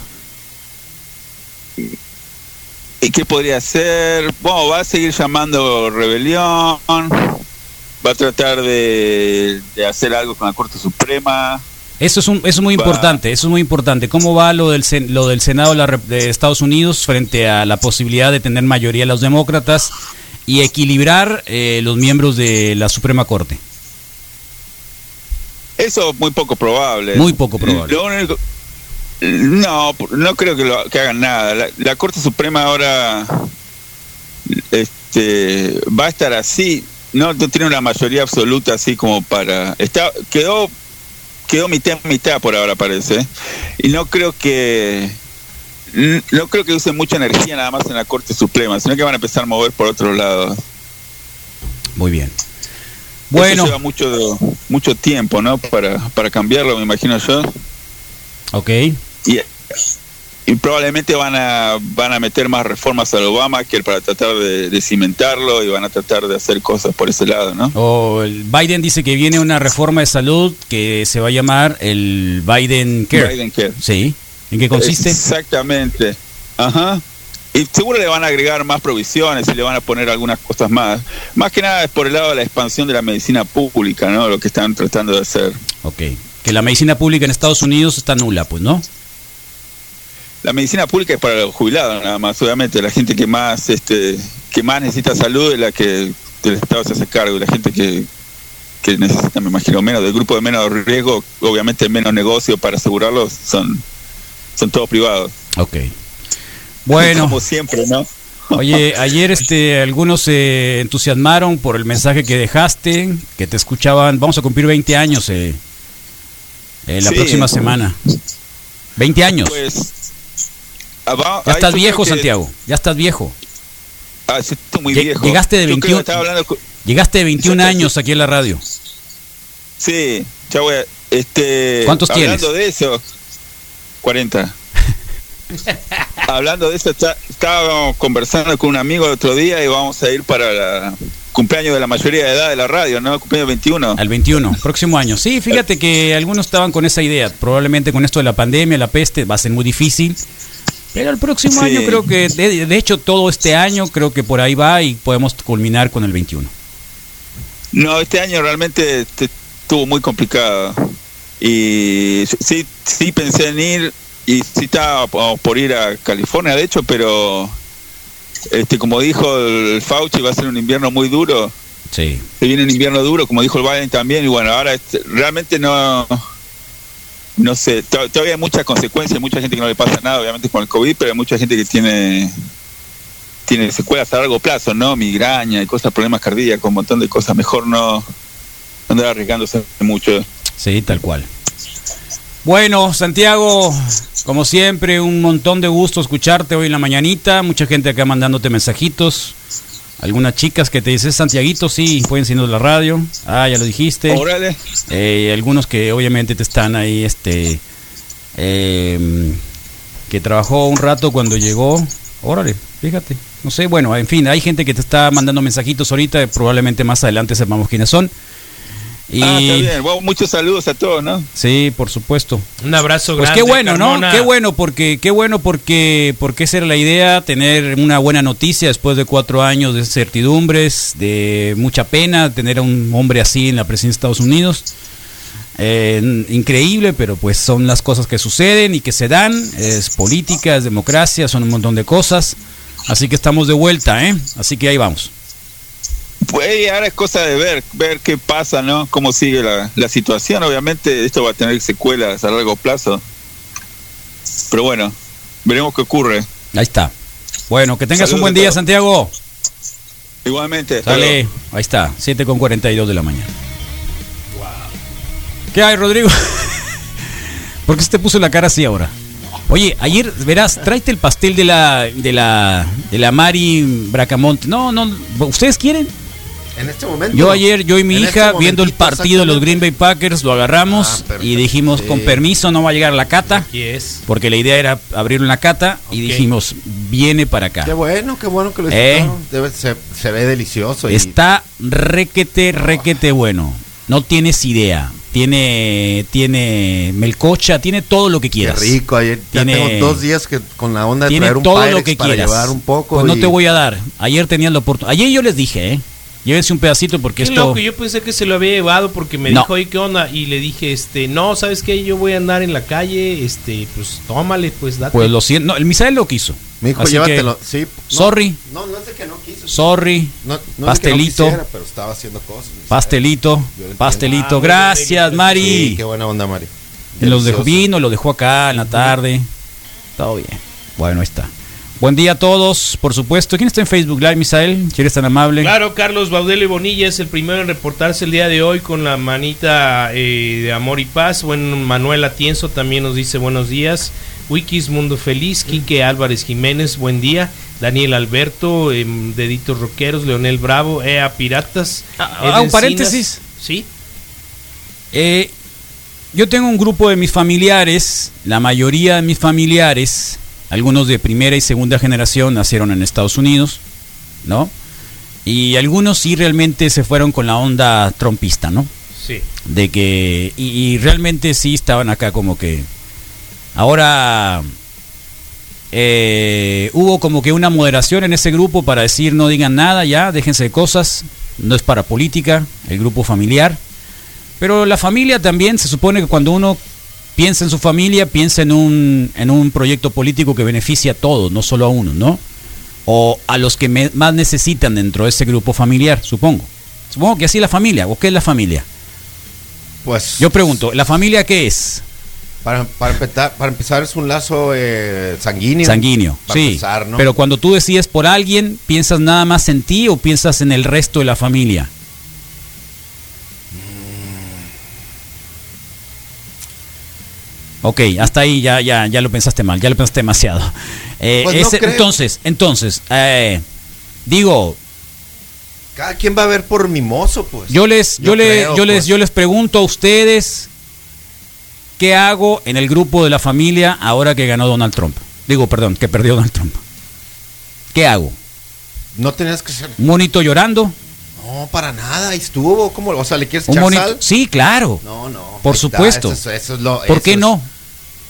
¿Y qué podría hacer? Bueno, va a seguir llamando rebelión, va a tratar de, de hacer algo con la Corte Suprema. Eso es, un, eso es muy importante, eso es muy importante. ¿Cómo va lo del, lo del Senado de, de Estados Unidos frente a la posibilidad de tener mayoría los demócratas y equilibrar eh, los miembros de la Suprema Corte? Eso es muy poco probable. Muy poco probable. Lo único- no, no creo que, lo, que hagan nada. La, la Corte Suprema ahora este, va a estar así. No, no tiene una mayoría absoluta así como para... Está, quedó quedó mitad mitad por ahora parece y no creo que no creo que usen mucha energía nada más en la Corte Suprema, sino que van a empezar a mover por otro lado. Muy bien. Bueno. lleva mucho, mucho tiempo, ¿no? Para, para cambiarlo, me imagino yo. Ok. Y, y probablemente van a, van a meter más reformas al Obama que para tratar de, de cimentarlo y van a tratar de hacer cosas por ese lado, ¿no? O el Biden dice que viene una reforma de salud que se va a llamar el Biden Care. Biden Care. Sí. ¿En qué consiste? Exactamente. Ajá. Y seguro le van a agregar más provisiones y le van a poner algunas cosas más. Más que nada es por el lado de la expansión de la medicina pública, ¿no? Lo que están tratando de hacer. Ok. Que la medicina pública en Estados Unidos está nula, pues, ¿no? La medicina pública es para los jubilados, nada más. Obviamente, la gente que más, este, que más necesita salud es la que el Estado se hace cargo. La gente que, que necesita, me imagino, menos, del grupo de menos riesgo, obviamente menos negocio para asegurarlos, son, son todos privados. Ok. Bueno. Como siempre, ¿no? Oye, ayer este, algunos se entusiasmaron por el mensaje que dejaste, que te escuchaban. Vamos a cumplir 20 años eh, eh, la Sí. próxima semana. 20 años. Pues. Ah, va- ya estás viejo, Santiago. Ya estás viejo. Ah, sí, estoy muy viejo. Llegaste de Yo creo que 21, estaba hablando con- llegaste de 21 años aquí en la radio. Sí, ya voy a. Este, ¿Cuántos hablando tienes? de eso, 40. hablando de eso, está- estábamos conversando con un amigo el otro día y vamos a ir para el cumpleaños de la mayoría de edad de la radio, ¿no? Cumpleaños 21. Al 21, próximo año. Sí, fíjate que algunos estaban con esa idea. Probablemente con esto de la pandemia, la peste, va a ser muy difícil. Pero el próximo Sí. año creo que, de, de hecho, todo este año creo que por ahí va y podemos culminar con el 21. No, este año realmente te- estuvo muy complicado. Y sí, sí pensé en ir y sí estaba po- por ir a California, de hecho, pero este como dijo el Fauci, va a ser un invierno muy duro. Sí. Se viene un invierno duro, como dijo el Biden también, y bueno, ahora este, realmente no no sé, to- todavía hay muchas consecuencias, mucha gente que no le pasa nada, obviamente con el COVID, pero hay mucha gente que tiene tiene secuelas a largo plazo, ¿no? Migraña y cosas, problemas cardíacos, un montón de cosas. Mejor no andar arriesgándose mucho. Sí, tal cual. Bueno, Santiago, como siempre, un montón de gusto escucharte hoy en la mañanita. Mucha gente acá mandándote mensajitos. Algunas chicas que te dicen Santiaguito, sí, pueden siendo la radio. Ah, ya lo dijiste. Órale. Eh, algunos que obviamente te están ahí, este, eh, que trabajó un rato cuando llegó. Órale, fíjate. No sé, bueno, en fin, hay gente que te está mandando mensajitos ahorita. Probablemente más adelante sepamos quiénes son. Y Ah, está bien. Bueno, muchos saludos a todos, ¿no? Sí, por supuesto. Un abrazo Pues grande. qué bueno, Carmona. ¿no? Qué bueno porque qué bueno porque porque esa era la idea, tener una buena noticia después de cuatro años de certidumbres, de mucha pena, tener a un hombre así en la presidencia de Estados Unidos. Eh, increíble, pero pues son las cosas que suceden y que se dan. Es política, es democracia, son un montón de cosas. Así que estamos de vuelta, ¿eh? Así que ahí vamos. Pues ahora es cosa de ver, ver qué pasa, ¿no? Cómo sigue la, la situación. Obviamente esto va a tener secuelas a largo plazo. Pero bueno, veremos qué ocurre. Ahí está. Bueno, que tengas un buen día. Santiago. Igualmente. Sale, ahí está, 7 con 42 de la mañana. ¿Qué hay, Rodrigo? ¿Por qué se te puso la cara así ahora? Oye, ayer, verás, tráete el pastel de la de la de la Mari Bracamonte. No, no, ¿ustedes quieren? En este momento. Yo ayer, yo y mi En hija, este viendo el partido de los. Green Bay Packers, lo agarramos Ah, y dijimos, Sí. con permiso, no va a llegar la cata. Aquí es. Porque la idea era abrir una cata y dijimos, viene para acá. Qué bueno, qué bueno que lo Eh. Debe, se, se ve delicioso. y- Está requete, requete bueno. No tienes idea. Tiene, tiene melcocha, tiene todo lo que Qué quieras. rico. Ayer ya tengo dos días que con la onda de Tiene traer un todo lo que para quieras. llevar un poco. Pues no te voy a dar. Ayer tenías la oportunidad. Ayer yo les dije, ¿eh? Llévense un pedacito porque Qué esto. loco, yo pensé que se lo había llevado porque me No. dijo, oye, ¿qué onda? Y le dije, este, no, ¿sabes qué? Yo voy a andar en la calle, este, pues tómale, pues date. Pues lo siento. No, el Misael lo quiso. Me dijo, Así que, llévatelo. Sí. no, sorry. No, no es de que no quiso. Sorry. No, no es de que no pastelito. quisiera, pero estaba haciendo cosas. pastelito. Pastelito. Ah, Gracias, Sí, Mari. qué buena onda, Mari. Los dejó vino, lo dejó acá en la tarde. Todo bien. Bueno, ahí está. Buen día a todos, por supuesto. ¿Quién está en Facebook Live, Misael? Si eres tan amable. Claro, Carlos Baudelo y Bonilla es el primero en reportarse el día de hoy con la manita eh, de amor y paz. Bueno, Manuel Atienzo también nos dice buenos días. Wikis Mundo Feliz, Quique Álvarez Jiménez, buen día. Daniel Alberto, em, Deditos Roqueros, Leonel Bravo, EA Piratas. Ah, Eden un paréntesis. Sí. Eh, yo tengo un grupo de mis familiares, la mayoría de mis familiares, algunos de primera y segunda generación nacieron en Estados Unidos, ¿no? Y algunos sí realmente se fueron con la onda trompista, ¿no? Sí. De que. Y, y realmente sí estaban acá como que. Ahora. eh, hubo como que una moderación en ese grupo para decir no digan nada ya, déjense de cosas, no es para política, el grupo familiar. Pero la familia también se supone que cuando uno piensa en su familia, piensa en un, en un proyecto político que beneficia a todos, no solo a uno, ¿no? O a los que me- más necesitan dentro de ese grupo familiar, supongo. Supongo que así es la familia. ¿O qué es la familia? Pues. Yo pregunto, ¿la familia qué es? Para, para, empezar, para empezar es un lazo eh, sanguíneo. Sanguíneo, sí. empezar, ¿no? Pero cuando tú decides por alguien, ¿piensas nada más en ti o piensas en el resto de la familia? Ok, hasta ahí ya, ya, ya lo pensaste mal, ya lo pensaste demasiado. Eh, Pues ese- entonces, entonces, eh, digo, Cada quien va a ver por mimoso, pues. yo les, yo, Yo le- creo, yo les, pues. yo les pregunto a ustedes qué hago en el grupo de la familia ahora que ganó Donald Trump. Digo, perdón, que perdió Donald Trump. ¿Qué hago? No tenías que ser. ¿Un monito llorando? No, para nada. Ahí estuvo. ¿Cómo? O sea, ¿le quieres ¿Un echar monito? sal? Sí, claro. No, no. Por está, supuesto. eso es- eso es lo- ¿Por qué es- no?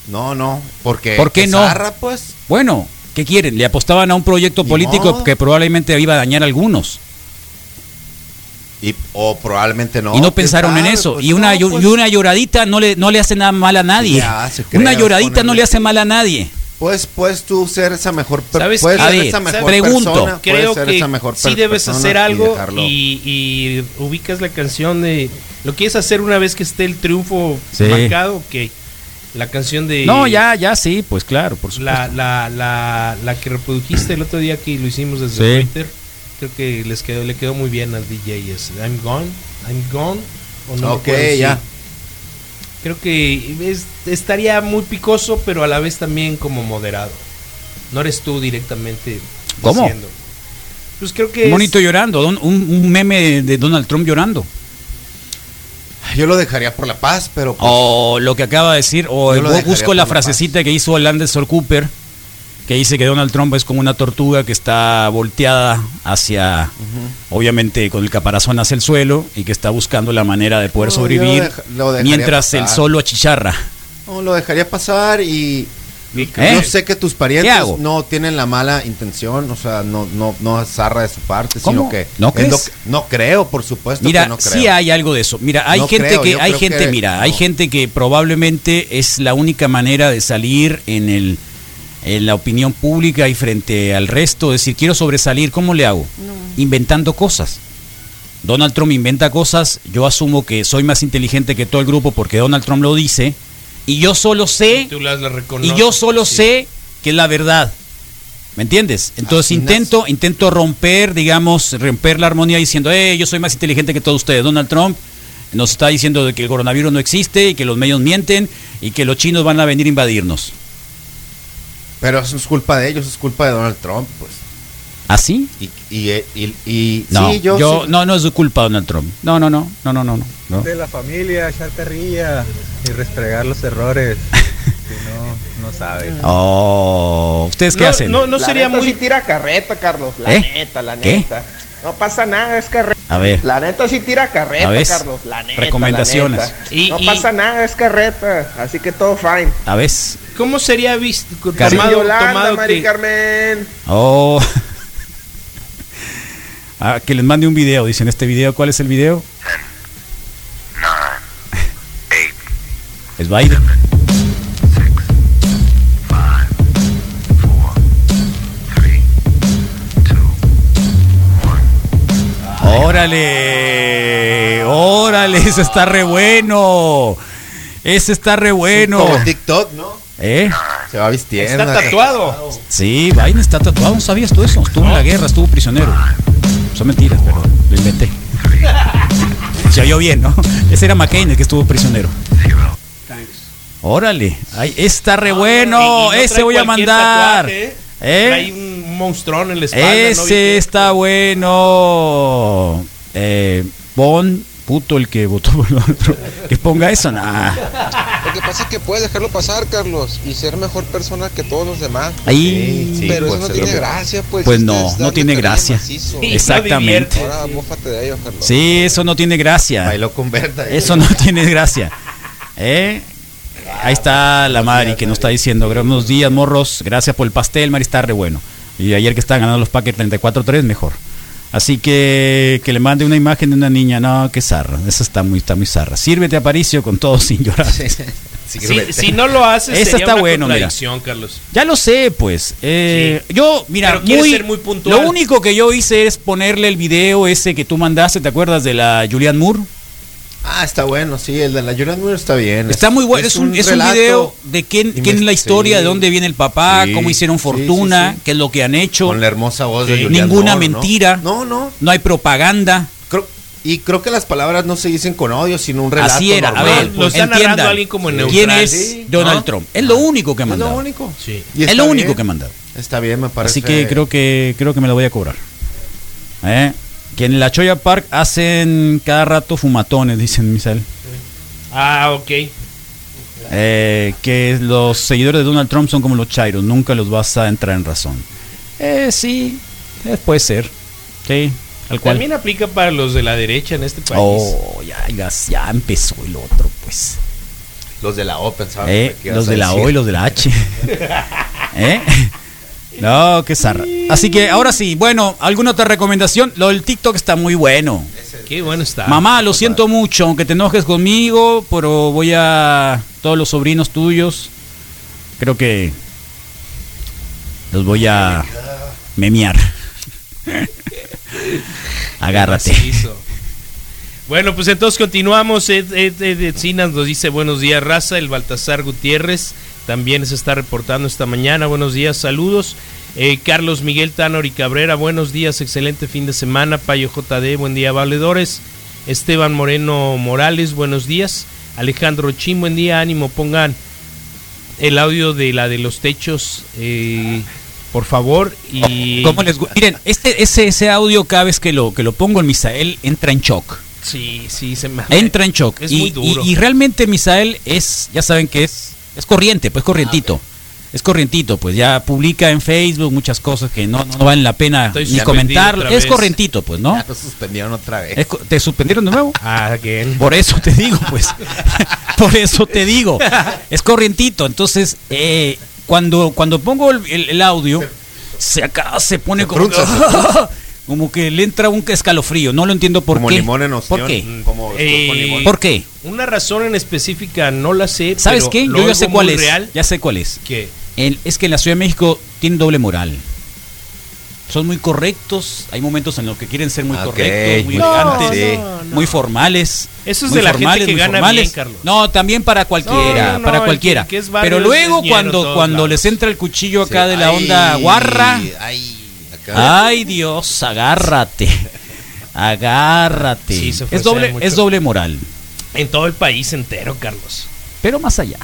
No, no. Porque. ¿Por qué no? Zarra, pues. Bueno, ¿qué quieren? Le apostaban a un proyecto político modo. que probablemente iba a dañar a algunos. Y, o probablemente no. y no ¿quién pensaron en eso. Pues y, una, no, pues. y una lloradita no le, no le hace nada mal a nadie. Ya, una lloradita no le hace mal a nadie. Puedes, puedes tú ser esa mejor per- ¿Sabes puedes ser ver, esa mejor pregunto. persona, Creo ser que esa mejor sí debes hacer algo y, y ubicas la canción de... Lo quieres hacer una vez que esté el triunfo Sí. marcado, ok. La canción de... No, ya, ya sí, pues claro, por supuesto. La, la, la, la que reprodujiste el otro día que lo hicimos desde Sí. Twitter, creo que les quedó, le quedó muy bien al DJ. Es I'm gone, I'm gone. O no Ok, ya. Creo que es- estaría muy picoso, pero a la vez también como moderado. No eres tú directamente ¿Cómo? diciendo. Pues creo que un es- monito llorando, un, un- un meme de Donald Trump llorando. Yo lo dejaría por la paz, pero. pues, O lo que acaba de decir, o busco la la frasecita que hizo Landesor Cooper, que dice que Donald Trump es como una tortuga que está volteada hacia, obviamente con el caparazón hacia el suelo y que está buscando la manera de poder No, sobrevivir deja- lo dejaría mientras el pasar. sol lo achicharra. No, lo dejaría pasar y. ¿Eh? Yo sé que tus ¿Qué parientes no tienen la mala intención, o sea, no, no, no zarra de su parte, ¿Cómo? sino que. ¿No es crees? lo que- no creo, por supuesto. Mira, que no creo. sí hay algo de eso. Mira, hay No gente creo, que, hay gente, que mira, hay gente que probablemente es la única manera de salir en el en la opinión pública y frente al resto, decir, quiero sobresalir, ¿cómo le hago? Inventando cosas. Donald Trump inventa cosas, yo asumo que soy más inteligente que todo el grupo porque Donald Trump lo dice, y yo solo sé, y yo solo sí. sé que es la verdad. ¿Me entiendes? Entonces Así intento, intento romper, digamos, romper la armonía diciendo, eh, yo soy más inteligente que todos ustedes. Donald Trump nos está diciendo de que el coronavirus no existe y que los medios mienten y que los chinos van a venir a invadirnos. Pero eso es culpa de ellos, es culpa de Donald Trump, pues. ¿Así? Y, y, y, y- No, sí, yo, yo, sí. no, no es su culpa Donald Trump. No, no, no, no, no, no, no. De la familia, echar carrilla y restregar los errores. si no, no sabes. Oh, ¿ustedes qué No, hacen? no, no La sería neta muy... sí tira carreta, Carlos. La ¿Eh? neta, la ¿Qué? neta. No pasa nada, es carreta. A ver. La neta sí tira carreta, A ver, Carlos. La neta. recomendaciones. la neta. Y- no y- pasa nada, es carreta. Así que todo fine. A ver. ¿Cómo sería visto, Carmen. tomado, Yolanda, tomado Mari que... Carmen. Oh. Ah, que les mande un video. Dicen, ¿este video cuál es el video? Es Biden. ¡Órale! ¡Órale! Ese está re bueno. Ese está re bueno. Como TikTok, ¿no? ¿Eh? Se va vistiendo. Está tatuado. Sí, Biden está tatuado. ¿No sabías tú eso? Estuvo en la guerra, estuvo prisionero. Son mentiras, pero lo inventé. Se oyó bien, ¿no? Ese era McCain el que estuvo prisionero. Órale, ay, está re bueno, Y- y no ese voy a mandar. tatuaje, ¿eh? ¿Eh? Trae un monstruón en la espalda. ¿no? Ese está bueno. Eh, pon puto el que votó por el otro. Que ponga eso, nah. Lo que pasa es que puedes dejarlo pasar, Carlos, y ser mejor persona que todos los demás. Ahí, sí, pero pues, eso no tiene que- gracia, pues. Pues no, no tiene gracia. macizo. Exactamente. Ahora de ellos, Carlos. Sí, eso no tiene gracia. Bailó con Berta. Eso no tiene gracia. ¿Eh? Ahí está la Mari que nos está diciendo, buenos días, morros, gracias por el pastel, Mari, está re bueno. Y ayer que estaban ganando los paquetes 34-3, mejor. Así que que le mande una imagen de una niña, no, qué zarra, esa está muy, está muy zarra. Sírvete Aparicio con todo sin llorar. Si, si no lo haces, Esa sería está una bueno, mira. Carlos. Ya lo sé, pues. Eh, Yo, mira, ser muy puntual. Lo único que yo hice es ponerle el video ese que tú mandaste, ¿te acuerdas de la Julianne Moore? Ah, está bueno, sí, el de la Julian Moore está bien. Está muy bueno, es, un, es un relato. video de quién, quién es la historia, Sí. de dónde viene el papá, Sí, cómo hicieron fortuna, sí, sí. qué es lo que han hecho. Con la hermosa voz de Sí. Julianne Ninguna mentira. No, no. No hay propaganda. Creo- y creo que las palabras no se dicen con odio, sino un relato. Así era. A ver, pues. ¿Quién es Sí, Donald ¿no? Trump? Es lo único que ha Es lo mandado. único. Sí. Y Es lo único bien. que ha mandado. Está bien, me parece. Así que creo que creo que me lo voy a cobrar. ¿Eh? Que en la Choya Park hacen cada rato fumatones, dicen Misael. Ah, ok. Eh, que los seguidores de Donald Trump son como los chairos, nunca los vas a entrar en razón. Eh, sí, eh, puede ser. Sí, tal cual. También aplica para los de la derecha en este país. Oh, ya, ya, ya empezó el otro, pues. Los de la O pensaban Eh, los de la. O y los de la H. ¿Eh? No, qué zarra. Así que ahora sí, bueno, ¿alguna otra recomendación? Lo del TikTok está muy bueno. Qué bueno está. Mamá, lo siento mucho, aunque te enojes conmigo, pero voy a todos los sobrinos tuyos. Creo que los voy a memear. Agárrate. Bueno, pues entonces continuamos. Ed, Ed- Ed Encinas nos dice buenos días, raza. El Baltasar Gutiérrez también se está reportando esta mañana. Buenos días, saludos. Eh, Carlos Miguel Tanor y Cabrera, buenos días, excelente fin de semana. Payo JD, buen día, valedores. Esteban Moreno Morales, buenos días. Alejandro Chin, buen día, ánimo, pongan el audio de la de los techos, eh, por favor. Y ¿Cómo les gu- Miren, este, ese, ese audio cada vez que lo, que lo pongo en Misael entra en shock. Sí, sí, se me Entra en shock. Es y, muy duro. y- y realmente Misael es, ya saben que es, es corriente, pues corrientito. Es corrientito, pues ya publica en Facebook muchas cosas que no, no valen la pena Estoy ni comentar. Es corrientito, pues, ¿no? Ya lo suspendieron otra vez. Es ¿Te suspendieron de nuevo? Ah, again. Por eso te digo, pues. Por eso te digo. Es corrientito. Entonces, eh, cuando, cuando pongo el, el- el audio, se acá se pone como, se como que le entra un escalofrío. No lo entiendo por Como qué. limón en ¿Por qué? como Eh, con limón. ¿Por qué? Una razón en específica no la sé. ¿Sabes pero qué? Yo ya sé cuál es. Real, Ya sé cuál es. que El- es que en la Ciudad de México tienen doble moral. Son muy correctos. Hay momentos en los que quieren ser muy correctos, muy No, elegantes, no, muy formales. Eso es muy de la gente que gana formales. bien, Carlos. No, también para cualquiera, No, no, no, para cualquiera. que- que Pero luego cuando cuando lados. les entra el cuchillo acá Sí. de la Ay, onda guarra, Ay, acá. ay Dios, agárrate. Agárrate. Sí, es doble es doble moral, en todo el país entero, Carlos. pero más allá.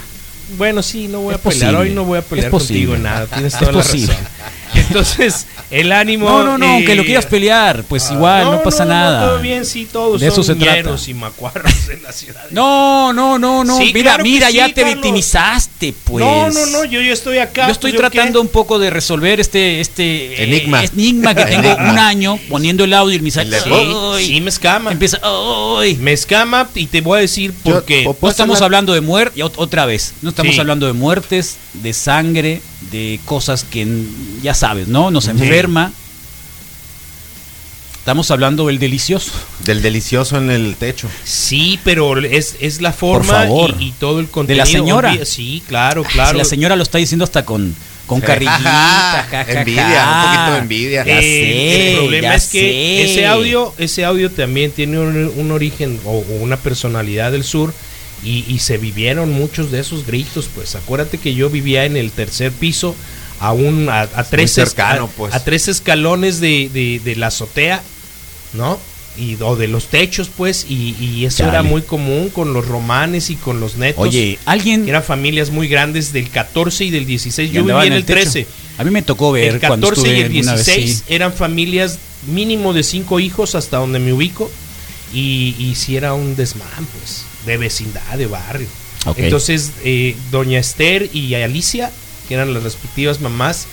Bueno, sí, no voy Es a pelear. posible. Hoy no voy a pelear contigo nada. Tienes Es toda la posible. razón. Entonces, el ánimo. No, no, no, eh, aunque lo quieras pelear, pues igual, no, pasa nada. todo bien, sí, todos De eso son se trata. y macuarros en la ciudad. No, no, no, no. Sí, mira, claro mira, sí, ya te victimizaste, pues. No, no, no, yo, yo estoy acá. Yo estoy pues, ¿yo tratando qué? un poco de resolver este, este eh, Enigma. enigma que tengo Enigma. un año poniendo el audio y me sale. Sí, me escama. Empieza. "Ay". Me escama y te voy a decir por Yo- qué. No ¿Puedo estamos hablando de muerte, otra vez, no estamos Sí. hablando de muertes, de sangre, de cosas que ya sabes, ¿no? Nos enferma. Estamos hablando del delicioso. Del delicioso en el techo. Sí, pero es, es la forma favor. Y, y todo el De contenido. la señora. Sí, claro, Si claro. la señora lo está diciendo hasta con, con carrillita, ja, ja, Envidia, un poquito de envidia. Ya Eh, sé, el problema ya es que sé. ese audio, ese audio también tiene un, un origen o, o una personalidad del sur y, y se vivieron muchos de esos gritos. Pues acuérdate que yo vivía en el tercer piso, a un a, a tres cercano, esca- pues. a tres escalones de, de- de la azotea, ¿no? y, o de los techos, pues, y, y eso era muy común con los romanes y con los netos. Oye, alguien. Eran familias muy grandes del 14 y del 16. Y Yo andaba viví en el el techo. 13. A mí me tocó ver El cuando 14 y estuve el alguna vez, 16 sí. eran familias mínimo de cinco hijos hasta donde me ubico. Y, y si era un desmán, pues, de vecindad, de barrio. Entonces, eh, doña Esther y Alicia, que eran las respectivas mamás,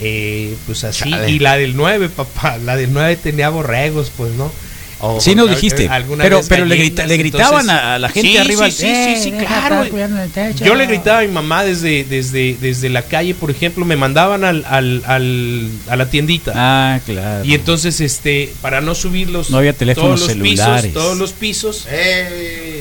eh, pues así. Chale. Y la del 9, papá, la del 9 tenía borregos, pues, ¿no? O- Sí, nos dijiste. alguna Pero, pero le, grita- le gritaban entonces- a, la gente Sí, arriba. Sí, sí, sí, sí, "Eh, claro. está cuidando el techo". Yo le gritaba a mi mamá desde, desde, desde la calle, por ejemplo, me mandaban al, al, al- a la tiendita. Ah, claro. Y entonces, este, para no subir los, No había teléfonos todos los celulares. pisos, todos los pisos,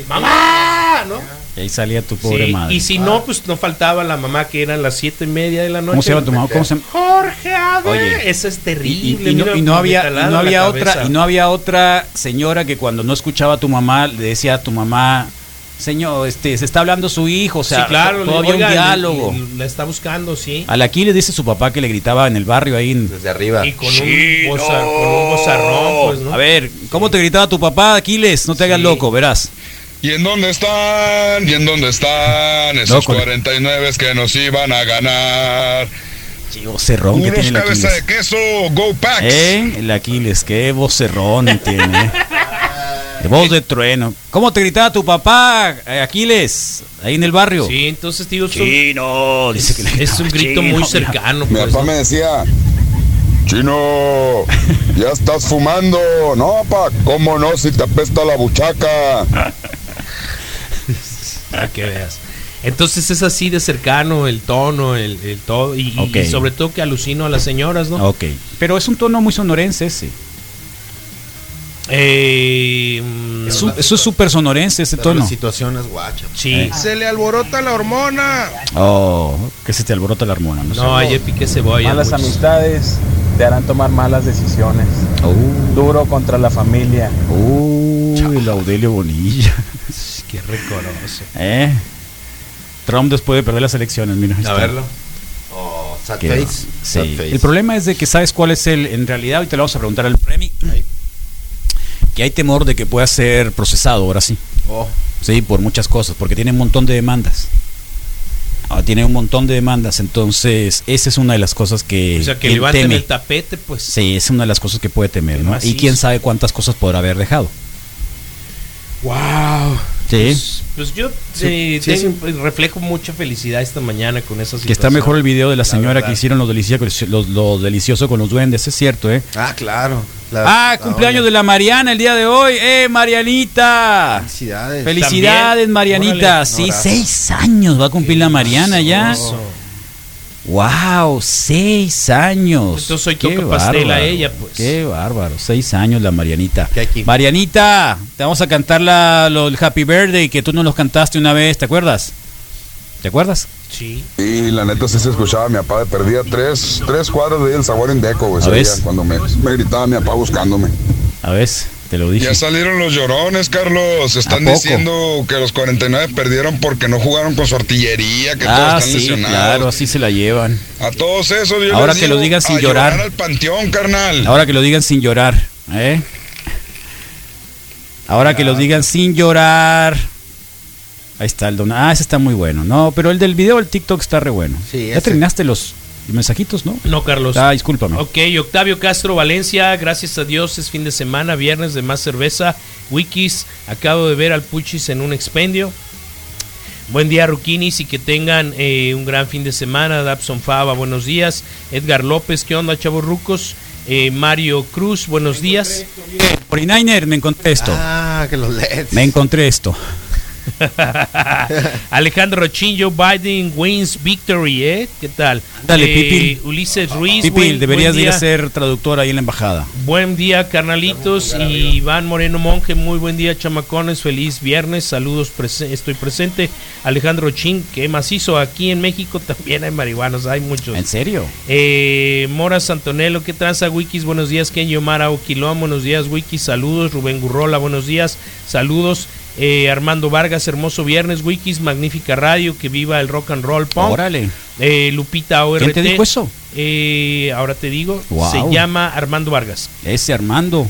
mamá, ¿no? Y ahí salía tu pobre Sí, madre. Y si no, pues no faltaba la mamá que eran las siete y media de la noche. ¿Cómo se llama tu mamá? ¿Cómo se llama? Jorge, a ver, Oye. eso es Y, terrible. y no, y había, no había otra y no había otra señora que cuando no escuchaba a tu mamá le decía a tu mamá señor este se está hablando su hijo o sea sí, claro, to- todavía oiga, un le- diálogo le- La está buscando, sí. al aquí le dice su papá que le gritaba en el barrio ahí desde arriba Y con un, boza- con un bozarrón, pues, ¿no? a ver cómo te gritaba tu papá Aquiles no te hagas loco verás ¿Y en dónde están? ¿Y en dónde están esos Loco. 49 que nos iban a ganar? vocerrón que tiene el cabeza Aquiles de queso, go packs. ¿Eh? El Aquiles, qué vocerrón tiene. ¿eh? De voz de trueno. ¿Cómo te gritaba tu papá, eh, Aquiles, ahí en el barrio? Sí, entonces digo, Chino, dice que le es un grito "Chino", muy cercano. Mi pues, papá ¿no? me decía, Chino, ya estás fumando. No, pa, ¿cómo no? Si te apesta la buchaca. Para que veas. Entonces es así de cercano el tono, el, el todo, y, y- Ok. y sobre todo que alucino a las señoras, ¿no? Ok. Pero es un tono muy sonorense ese. Eh, mm, Es eso es súper sonorense ese tono. la situación es guacha. Sí. Eh. Se le alborota la hormona. Oh, que se te alborota la hormona. No, sé. No, ayer piqué cebolla. Malas muchos. amistades te harán tomar malas decisiones. Duro contra la familia. Uy, el Audelio Bonilla. Qué recoroso. ¿Eh? Trump después de perder las elecciones, mira. A está. verlo. Oh, sad face. Sad sí. face. El problema es de que sabes cuál es el, en realidad, hoy te lo vamos a preguntar al Remy, que hay temor de que pueda ser procesado ahora sí. Oh. Sí, por muchas cosas, porque tiene un montón de demandas. Ah, tiene un montón de demandas, entonces esa es una de las cosas que, O sea, que levanten teme. el tapete, pues. Sí, es una de las cosas que puede temer, ¿no? Y quién sabe cuántas cosas podrá haber dejado. Wow. Sí. Pues yo Sí, eh, sí, tengo- reflejo mucha felicidad esta mañana con esa Que está mejor el video de la señora verdad. que hicieron lo delicioso, lo, lo delicioso con los duendes, es cierto, ¿eh? Ah, claro. ah, cumpleaños de la Mariana el día de hoy. ¡Eh, Marianita! Felicidades. Felicidades, También. Marianita. Órale. Sí, seis años va a cumplir la Mariana ya. Wow, seis años. Entonces hoy Qué toca pastel a bárbaro, ella, pues. Qué bárbaro, seis años la Marianita. Marianita, te vamos a cantar la, lo, el Happy Birthday que tú nos los cantaste una vez, ¿te acuerdas? ¿Te acuerdas? Sí. Y la neta sí se escuchaba, mi papá perdía tres, tres cuadros de el sabor en deco, güey. Cuando me, me gritaba mi papá buscándome. A ver, te lo dije. Ya salieron los llorones, Carlos. Están diciendo que los 49 perdieron porque no jugaron con su artillería, que Ah, todos están sí, lesionados. claro, así se la llevan. A todos esos yo Ahora les que lo digan sin a llorar. al panteón, carnal. Ahora que lo digan sin llorar, ¿eh? Ahora que lo digan sin llorar. Ahí está el don. Ah, ese está muy bueno. No, pero el del video del TikTok está re bueno. Sí, ya ese. terminaste los mensajitos, ¿no? No, Carlos. Ah, discúlpame. Ok, Octavio Castro Valencia, gracias a Dios es fin de semana, viernes de más cerveza. Wikis, acabo de ver al Puchis en un expendio. Buen día, Ruquinis, y que tengan eh, un gran fin de semana. Dabson Fava, buenos días. Edgar López, ¿qué onda, chavos rucos? Eh, Mario Cruz, buenos días. 49er, me encontré esto. Ah, que los LEDs. Me encontré esto. Alejandro Rochin, Joe Biden wins victory, ¿eh? ¿Qué tal? Dale, Eh, Pipil. Ulises Ruiz. Pipil, buen- deberías buen de ir a ser traductor ahí en la embajada. Buen día, carnalitos. Y Iván Moreno Monje, muy buen día, chamacones. Feliz viernes. Saludos, prese- estoy presente. Alejandro Chin, que macizo. Aquí en México también hay marihuanos, hay muchos. ¿En serio? Eh, Mora Santonelo, ¿qué tranza, Wikis? Buenos días, Ken Yomara Oquilón, buenos días, Wikis, saludos. Rubén Gurrola, buenos días, saludos. Eh, Armando Vargas, hermoso viernes, Wikis, magnífica radio, que viva el rock and roll punk. Órale. Eh, Lupita ORT. ¿Quién te dijo eso? Eh, ahora te digo, Wow. se llama Armando Vargas. Ese Armando.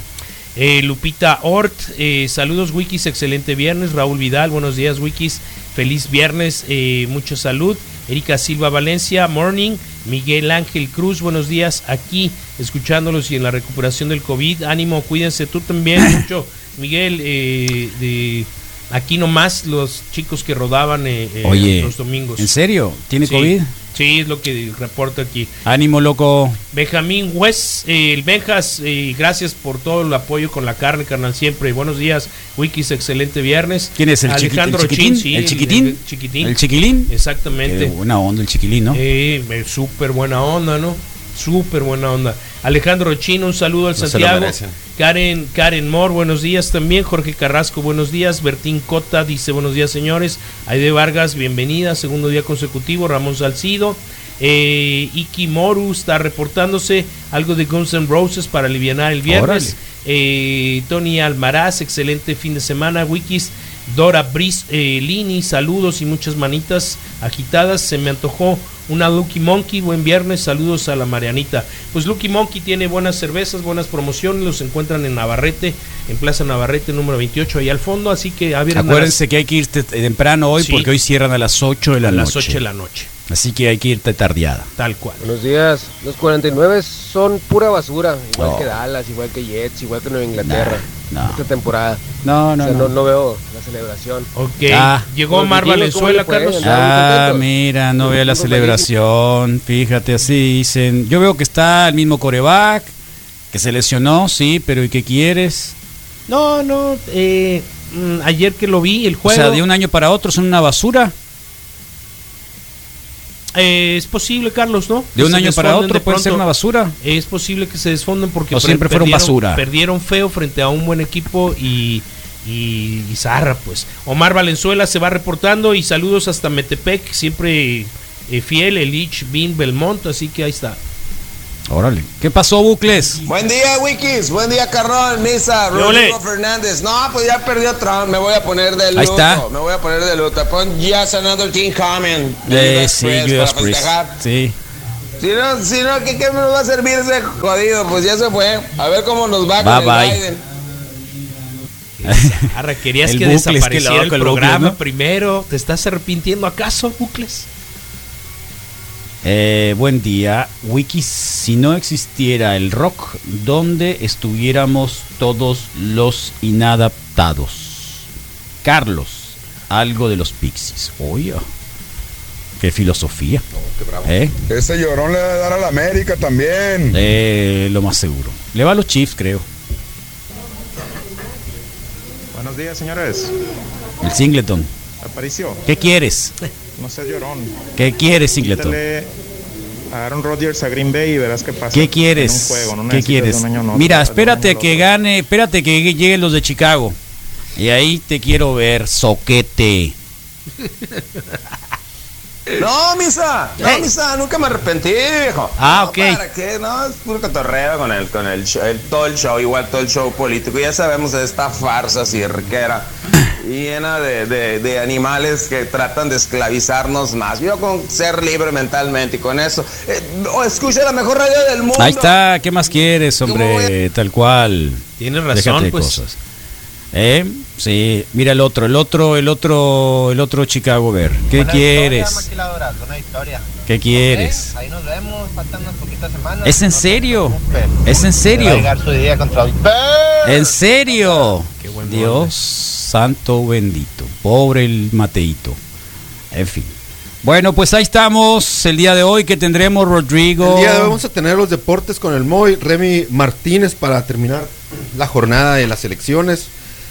Eh, Lupita Ort, eh, saludos Wikis, excelente viernes. Raúl Vidal, buenos días Wikis, feliz viernes, eh, mucha salud. Erika Silva Valencia, morning. Miguel Ángel Cruz, buenos días aquí, escuchándolos y en la recuperación del COVID. Ánimo, cuídense tú también mucho. Miguel, eh, de aquí nomás los chicos que rodaban eh, eh, Oye, los domingos. ¿en serio? ¿Tiene Sí, COVID? Sí, es lo que reporta aquí. Ánimo, loco. Benjamín West, eh, el Benjas, eh, gracias por todo el apoyo con la carne, carnal, siempre. Buenos días, Wikis, excelente viernes. ¿Quién es el Alejandro chiquitín? Chin, sí, ¿El chiquitín? El, chiquitín. ¿El chiquilín? Exactamente. Qué buena onda el chiquilín, ¿no? Eh, súper buena onda, ¿no? Súper buena onda. Alejandro Chino, un saludo al No Santiago. Karen, Karen Moore, buenos días también. Jorge Carrasco, buenos días. Bertín Cota dice buenos días, señores. Aide Vargas, bienvenida. Segundo día consecutivo. Ramón Salcido. Eh, Iki Moru está reportándose algo de Guns N' Roses para aliviar el viernes. Eh, Tony Almaraz, excelente fin de semana. Wikis, Dora Bris, eh, Lini, saludos y muchas manitas agitadas. Se me antojó una Lucky Monkey. Buen viernes, saludos a la Marianita. Pues Lucky Monkey tiene buenas cervezas, buenas promociones. Los encuentran en Navarrete, en Plaza Navarrete número 28, ahí al fondo. Así que a ver, Acuérdense que hay que irte temprano hoy Sí. porque hoy cierran a las 8 de la a las noche. 8 de la noche. Así que hay que irte tardeada. Tal cual. Buenos días. Los 49 son pura basura, igual que Dallas, igual que Jets, igual que Nueva Inglaterra. No. Esta temporada. No, no, O sea, no. no, veo la celebración. Ok. Ah. Llegó Los Mar vikingos, ¿cómo Valenzuela? Carlos. Ah, mira, no vea la celebración. Fíjate, así dicen. Yo veo que está el mismo coreback, que se lesionó, sí, pero ¿y qué quieres? No, no. eh, mm, ayer que lo vi, el O juego. sea, de un año para otro son una basura. Eh, es posible, Carlos, ¿no? De un año para otro de puede ser una basura. Es posible que se desfonden porque O siempre fueron perdieron- basura. Perdieron feo frente a un buen equipo y, y, y zarra, pues. Omar Valenzuela se va reportando y saludos hasta Metepec, siempre eh, fiel, el Ich Bin Belmont, así que ahí está. Órale. ¿Qué pasó, Bucles? Buen día, Wikis. Buen día, Carrón, Misa. Rodrigo Fernández. No, pues ya perdió Trump. Me voy a poner de luto. Ahí está. Me voy a poner de luto. Pon Just Another Team Coming. Eh, Judas sí, Judas para Priest. festejar. Sí. Si no, si no ¿qué, qué nos va a servir ese jodido? Pues ya se fue. A ver cómo nos va Bye, con bye. el Biden. Arra, querías El que desapareciera loco, el el programa ¿no? primero. ¿Te estás arrepintiendo acaso, Bucles? Eh, buen día. Wiki, si no existiera el rock, ¿dónde estuviéramos todos los inadaptados? Carlos, algo de los Pixies. Oye, qué filosofía. ¿Eh? Ese llorón le debe dar a la América también. Eh, lo más seguro. Le va a los Chiefs, creo. Buenos días, señores. El Singleton. Aparicio. ¿Qué quieres? No seas llorón. ¿Qué quieres, Singleton? A Aaron Rodgers a Green Bay y verás qué pasa. ¿Qué En un quieres? juego, no ¿Qué quieres? Mira, espérate a que otro. gane, espérate que lleguen los de Chicago. Y ahí te quiero ver, soquete. No, Misa. No, Misa. Nunca me arrepentí, viejo. Ah, No, ok. ¿Para qué? No, es puro cotorreo con el, con el, show, el- todo el show, igual todo el show político. Ya sabemos de esta farsa cirquera llena de, de, de animales que tratan de esclavizarnos más. Yo con ser libre mentalmente y con eso. eh, oh, escucha la mejor radio del mundo. Ahí está, ¿qué más quieres, hombre? Tal cual. Tienes razón, Déjate pues. cosas. ¿Eh? Sí, mira el otro, el otro, el otro, el otro Chicago Bear. ¿Qué quieres? Historia. ¿Qué quieres? Ahí nos vemos, faltan unas poquitas semanas. ¿Es en No serio? ¿Es en serio? su día contra. ¿En serio? buen Dios santo bendito. Pobre el Mateito. En fin. Bueno, pues ahí estamos. El día de hoy que tendremos Rodrigo. El día de hoy vamos a tener los deportes con el Moy, Remy Martínez para terminar la jornada de las elecciones.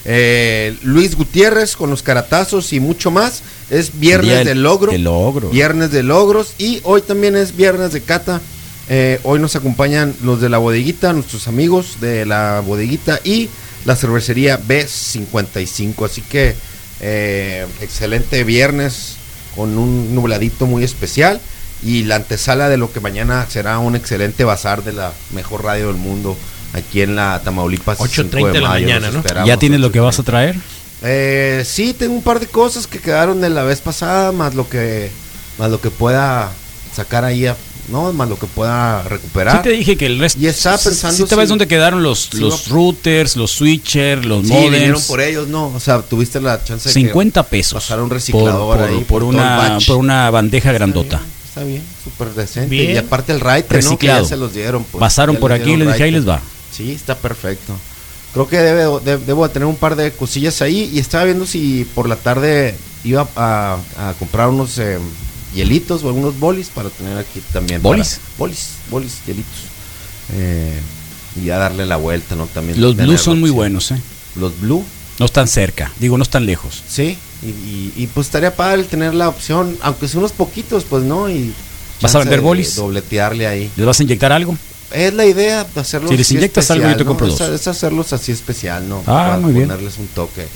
Eh, Luis Gutiérrez con los caratazos y mucho más. Es viernes del- de logro. de logro. Viernes de logros. Y hoy también es viernes de cata. Eh, hoy nos acompañan los de la bodeguita, nuestros amigos de la bodeguita y la cervecería B55. Así que eh, excelente viernes con un nubladito muy especial y la antesala de lo que mañana será un excelente bazar de la mejor radio del mundo aquí en la Tamaulipas. 8:30 5 de la mayo, mañana, ¿no? ¿Ya tienes lo que vas a traer? Eh, sí, tengo un par de cosas que quedaron de la vez pasada, más lo que, más lo que pueda sacar ahí a- ¿no? Más lo que pueda recuperar. Sí te dije que el resto. Y está sí- pensando Sí, te ves si- dónde quedaron los, si los routers, los switchers, los Sí, vinieron modems. por ellos, ¿no? O sea, tuviste la chance de que 50 pesos. pasar un por, reciclador por- ahí por una, por una bandeja grandota. Está bien, súper decente. Bien. Y aparte el raite, ¿no? Que Reciclado. ya se los dieron. pues, Pasaron por aquí y les dije, ahí les va. Sí, está perfecto. Creo que debe, de- debo de tener un par de cosillas ahí. Y estaba viendo si por la tarde iba a, a comprar unos eh, hielitos o algunos bolis para tener aquí también. ¿Bolis? para- bolis, bolis, hielitos. Eh, y a darle la vuelta, ¿no? También. Los blues son muy buenos, ¿eh? Los blue. No están cerca, digo, no están lejos. Sí, y, y- y, pues estaría padre tener la opción, aunque sea unos poquitos, pues no, y ¿Vas a vender de bolis? Dobletearle ahí. ¿Les vas a inyectar algo? Es la idea de hacerlos Si les así inyectas algo, yo te especial, compro ¿no? dos. Es, es hacerlos así especial, ¿no? Ah, Para muy bien. Ponerles un toque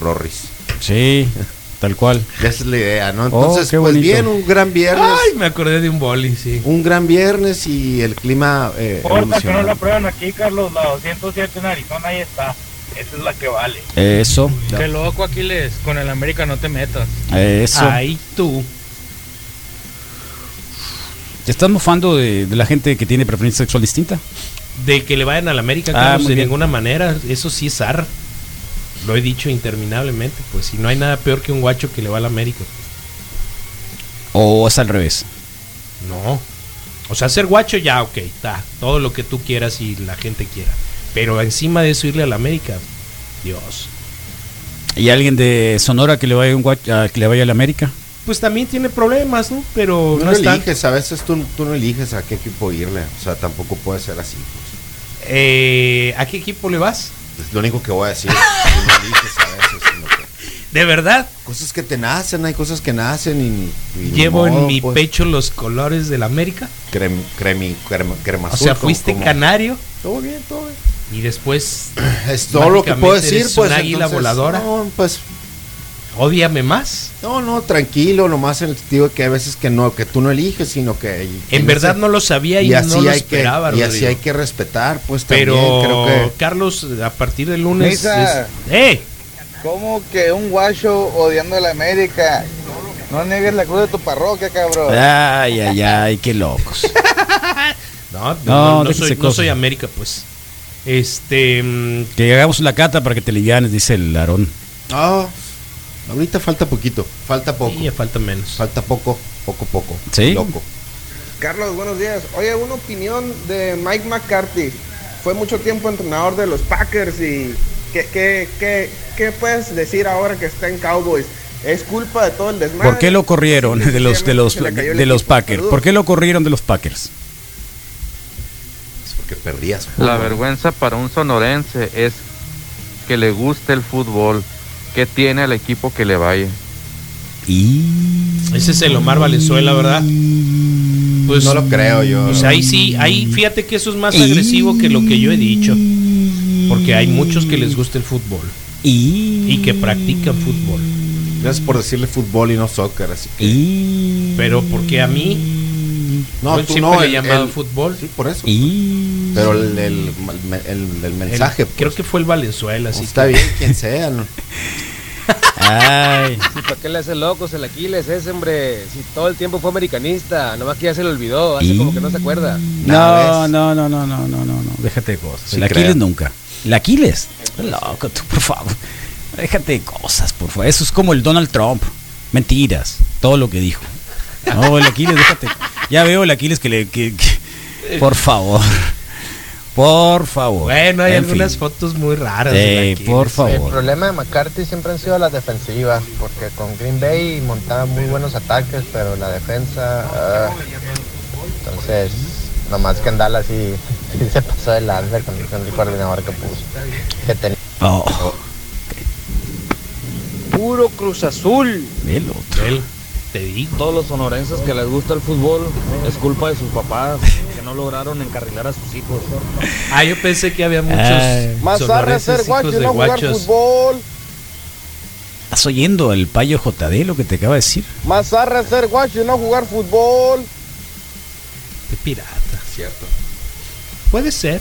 rorris. Sí, tal cual. Esa es la idea, ¿no? Oh, Entonces, qué pues bonito. bien, un gran viernes. Ay, me acordé de un boli, sí. Un gran viernes y el clima eh, Importa que no la prueban aquí, Carlos. La 207 en Arizona, ahí está. Esa es la que vale. Eso. Qué loco, Aquiles. Con el América no te metas. Eso. Ay, tú. ¿Te estás mofando de, de la gente que tiene preferencia sexual distinta? De que le vayan a la América, Ah, Carlos, de bien. ninguna manera. Eso sí es ar. Lo he dicho interminablemente. Pues si no hay nada peor que un guacho que le va a la América. ¿O es al revés? No. O sea, ser guacho ya, ok, está. Todo lo que tú quieras y la gente quiera. Pero encima de eso irle a la América. Dios. ¿Y alguien de Sonora que le vaya, un a, que le vaya a la América? Pues también tiene problemas, ¿no? Pero No, no, está. eliges, a veces tú, tú no eliges a qué equipo irle. O sea, tampoco puede ser así. pues. Eh, ¿A qué equipo le vas? Es lo único que voy a decir. Tú no eliges a veces. sino que- ¿De verdad? Cosas que te nacen, hay cosas que nacen y, Llevo modo, en mi pues. pecho los colores de la América. Crem, cremi, crema, crema O azul, sea, fuiste como- canario Todo bien, todo bien. y después. Es todo lo que puedo decir, pues. Un águila entonces, voladora. No, pues. Ódiame más. No, no, tranquilo, nomás en el sentido de que hay veces que no, que tú no eliges, sino que. y- En verdad ese- no lo sabía y, así no lo hay esperaba, que, Y así hay que respetar, pues Pero, también creo que. Carlos, a partir del lunes. Misa. es- ¡Eh! ¿Cómo que un guacho odiando a la América? No niegues la cruz de tu parroquia, cabrón. Ay, ay, ay, qué locos. No, no, No, no, soy, no soy América, pues. Este. mm, Que hagamos la cata para que te livianes, dice el Aarón. No, ahorita falta poquito, falta poco. Sí, ya falta menos. Falta poco, poco, poco. ¿Sí? Loco. Carlos, buenos días. Oye, una opinión de Mike McCarthy. Fue mucho tiempo entrenador de los Packers y ¿qué, qué, qué, qué puedes decir ahora que está en Cowboys? ¿Es culpa de todo el desmadre? ¿Por qué lo corrieron de los de los de los. Packers? ¿Por qué lo corrieron de los Packers? Es porque perdías. La vergüenza para un sonorense es que le guste el fútbol, que tiene al equipo que le vaya. Ese es el Omar Valenzuela, ¿verdad? Pues, No lo creo yo. Pues ahí sí, ahí fíjate que eso es más agresivo que lo que yo he dicho. Porque hay muchos que les gusta el fútbol. Y que practican fútbol. Gracias por decirle fútbol y no soccer, así que. Pero porque a mí. No, yo tú siempre no, el- llamado el- fútbol. Sí, por eso. Pero el, el, el- el mensaje. El- creo que fue el Valenzuela, así está que- bien, quien sea. ¿no? Ay. Sí, ¿Para qué le hace locos el Aquiles ese, hombre? Si todo el tiempo fue americanista, nomás que ya se le olvidó, hace Y- como que no se acuerda. No, no, no, no, no, no, no, no. Déjate de cosas. Sí el Aquiles creo. nunca. El Aquiles. Loco, tú, por favor. Déjate de cosas, por favor. Eso es como el Donald Trump. Mentiras. Todo lo que dijo. No, el Aquiles, déjate. Ya veo el Aquiles que le. que- que- por favor. Por favor. Bueno, hay En algunas fin. fotos muy raras. Por El favor. problema de McCarthy siempre han sido las defensivas, porque con Green Bay montaba muy buenos ataques, pero la defensa... ah, entonces, nomás que en Dallas sí, sí se pasó de lanza con, con el coordinador que puso. Que tenía. Oh, Puro Cruz Azul. el otro. Te digo. Todos los sonorenses que les gusta el fútbol es culpa de sus papás que no lograron encarrilar a sus hijos. Ah, yo pensé que había muchos. Ay. Más arre sonorenses ser hijos guacho y de no jugar guachos. fútbol. ¿Estás oyendo el payo JD lo que te acaba de decir? Más arre ser guacho y no jugar fútbol. Qué pirata. Cierto. Puede ser.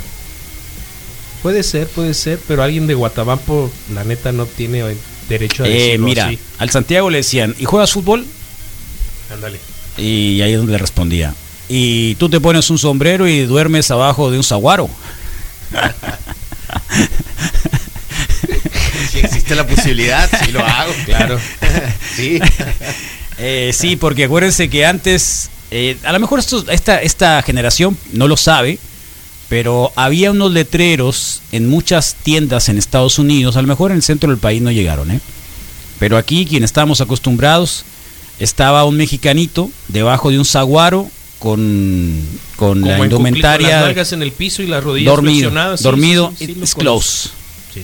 Puede ser, puede ser, pero alguien de Guatabampo, la neta, no tiene derecho a Eh, decirlo mira, así. al Santiago le decían, ¿y juegas fútbol? Ándale. Y ahí es donde le respondía, y tú te pones un sombrero y duermes abajo de un saguaro. Si existe la posibilidad, sí lo hago. Claro. sí. Eh, sí, porque acuérdense que antes, eh, a lo mejor esto- esta, esta generación no lo sabe, pero había unos letreros en muchas tiendas en Estados Unidos, a lo mejor en el centro del país no llegaron, ¿eh? Pero aquí, quien estábamos acostumbrados, estaba un mexicanito debajo de un saguaro con, con Como la en Cucli, con indumentaria las en el piso y las rodillas dormido. Sí, dormido, sí, it's close. Sí.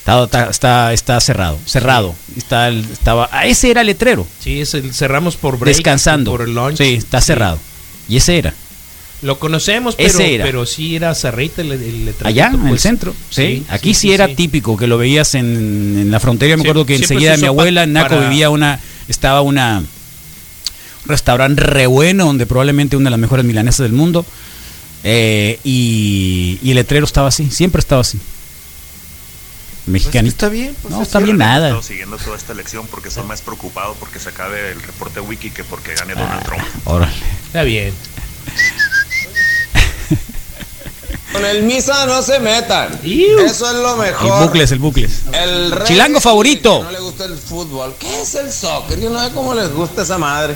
Está, está, está, está cerrado, cerrado. Está el- estaba, ah, ese era el letrero. Sí, es el- cerramos por break. descansando. Por el lunch. Sí, está cerrado. Y ese era. Lo conocemos, pero, pero sí era Cerrita el, el Allá, en el pues. centro. Sí. Aquí sí, sí, era sí. típico que lo veías en, en la frontera. Me acuerdo que enseguida de mi abuela, en Naco, para- vivía una. Estaba una. Un restaurante re bueno, donde probablemente una de las mejores milanesas del mundo. Eh, y, y el letrero estaba así, siempre estaba así. Mexicanito. está bien. pues, no, está bien he nada. estado siguiendo toda esta elección porque soy más preocupado porque se acabe el reporte wiki que porque gane Donald Trump. Órale. Está bien. Con el misa no se metan. Eso es lo El mejor. bucles, el bucles. El rey Chilango favorito. No le gusta el fútbol. ¿Qué es el soccer? Yo no sé cómo les gusta esa madre.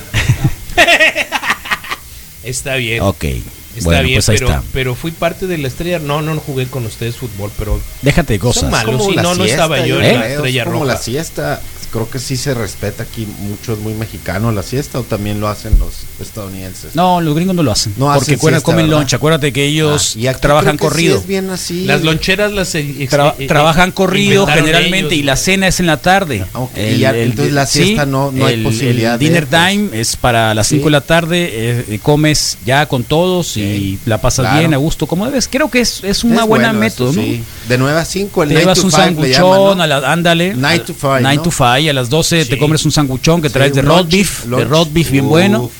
Está bien. Ok. Está bueno, bien, pues ahí pero, está. pero fui parte de la estrella. No, no jugué con ustedes fútbol, pero. Déjate de cosas. Son malos, Como sí, la no, no siesta, estaba yo en la estrella es como roja. la siesta, creo que sí se respeta aquí mucho, es muy mexicano la siesta o también lo hacen los estadounidenses. No, los gringos no lo hacen. No porque hacen siesta, comen ¿verdad? lunch. Acuérdate que ellos Ah, y aquí trabajan creo que sí corrido. es bien así. Las loncheras las. eh, Tra- eh, eh, trabajan corrido inventaron generalmente ellos, y la cena es en la tarde. y ya, entonces la siesta no- no hay el- posibilidad El de, dinner pues. time es para las Sí. 5 de la tarde, eh, eh, comes ya con todos y la pasas claro. bien, a gusto, como debes. Creo que es, es una Es buena bueno eso, método, ¿no? sí. De 9 a 5, el Te 9 llevas to un 5 le sanguchón, ¿no? ándale. 9 to 5, 9 ¿no? to 5, a las 12 te comes un sanguchón que Sí, traes de roast lunch, beef, de roast beef bien Uf. bueno.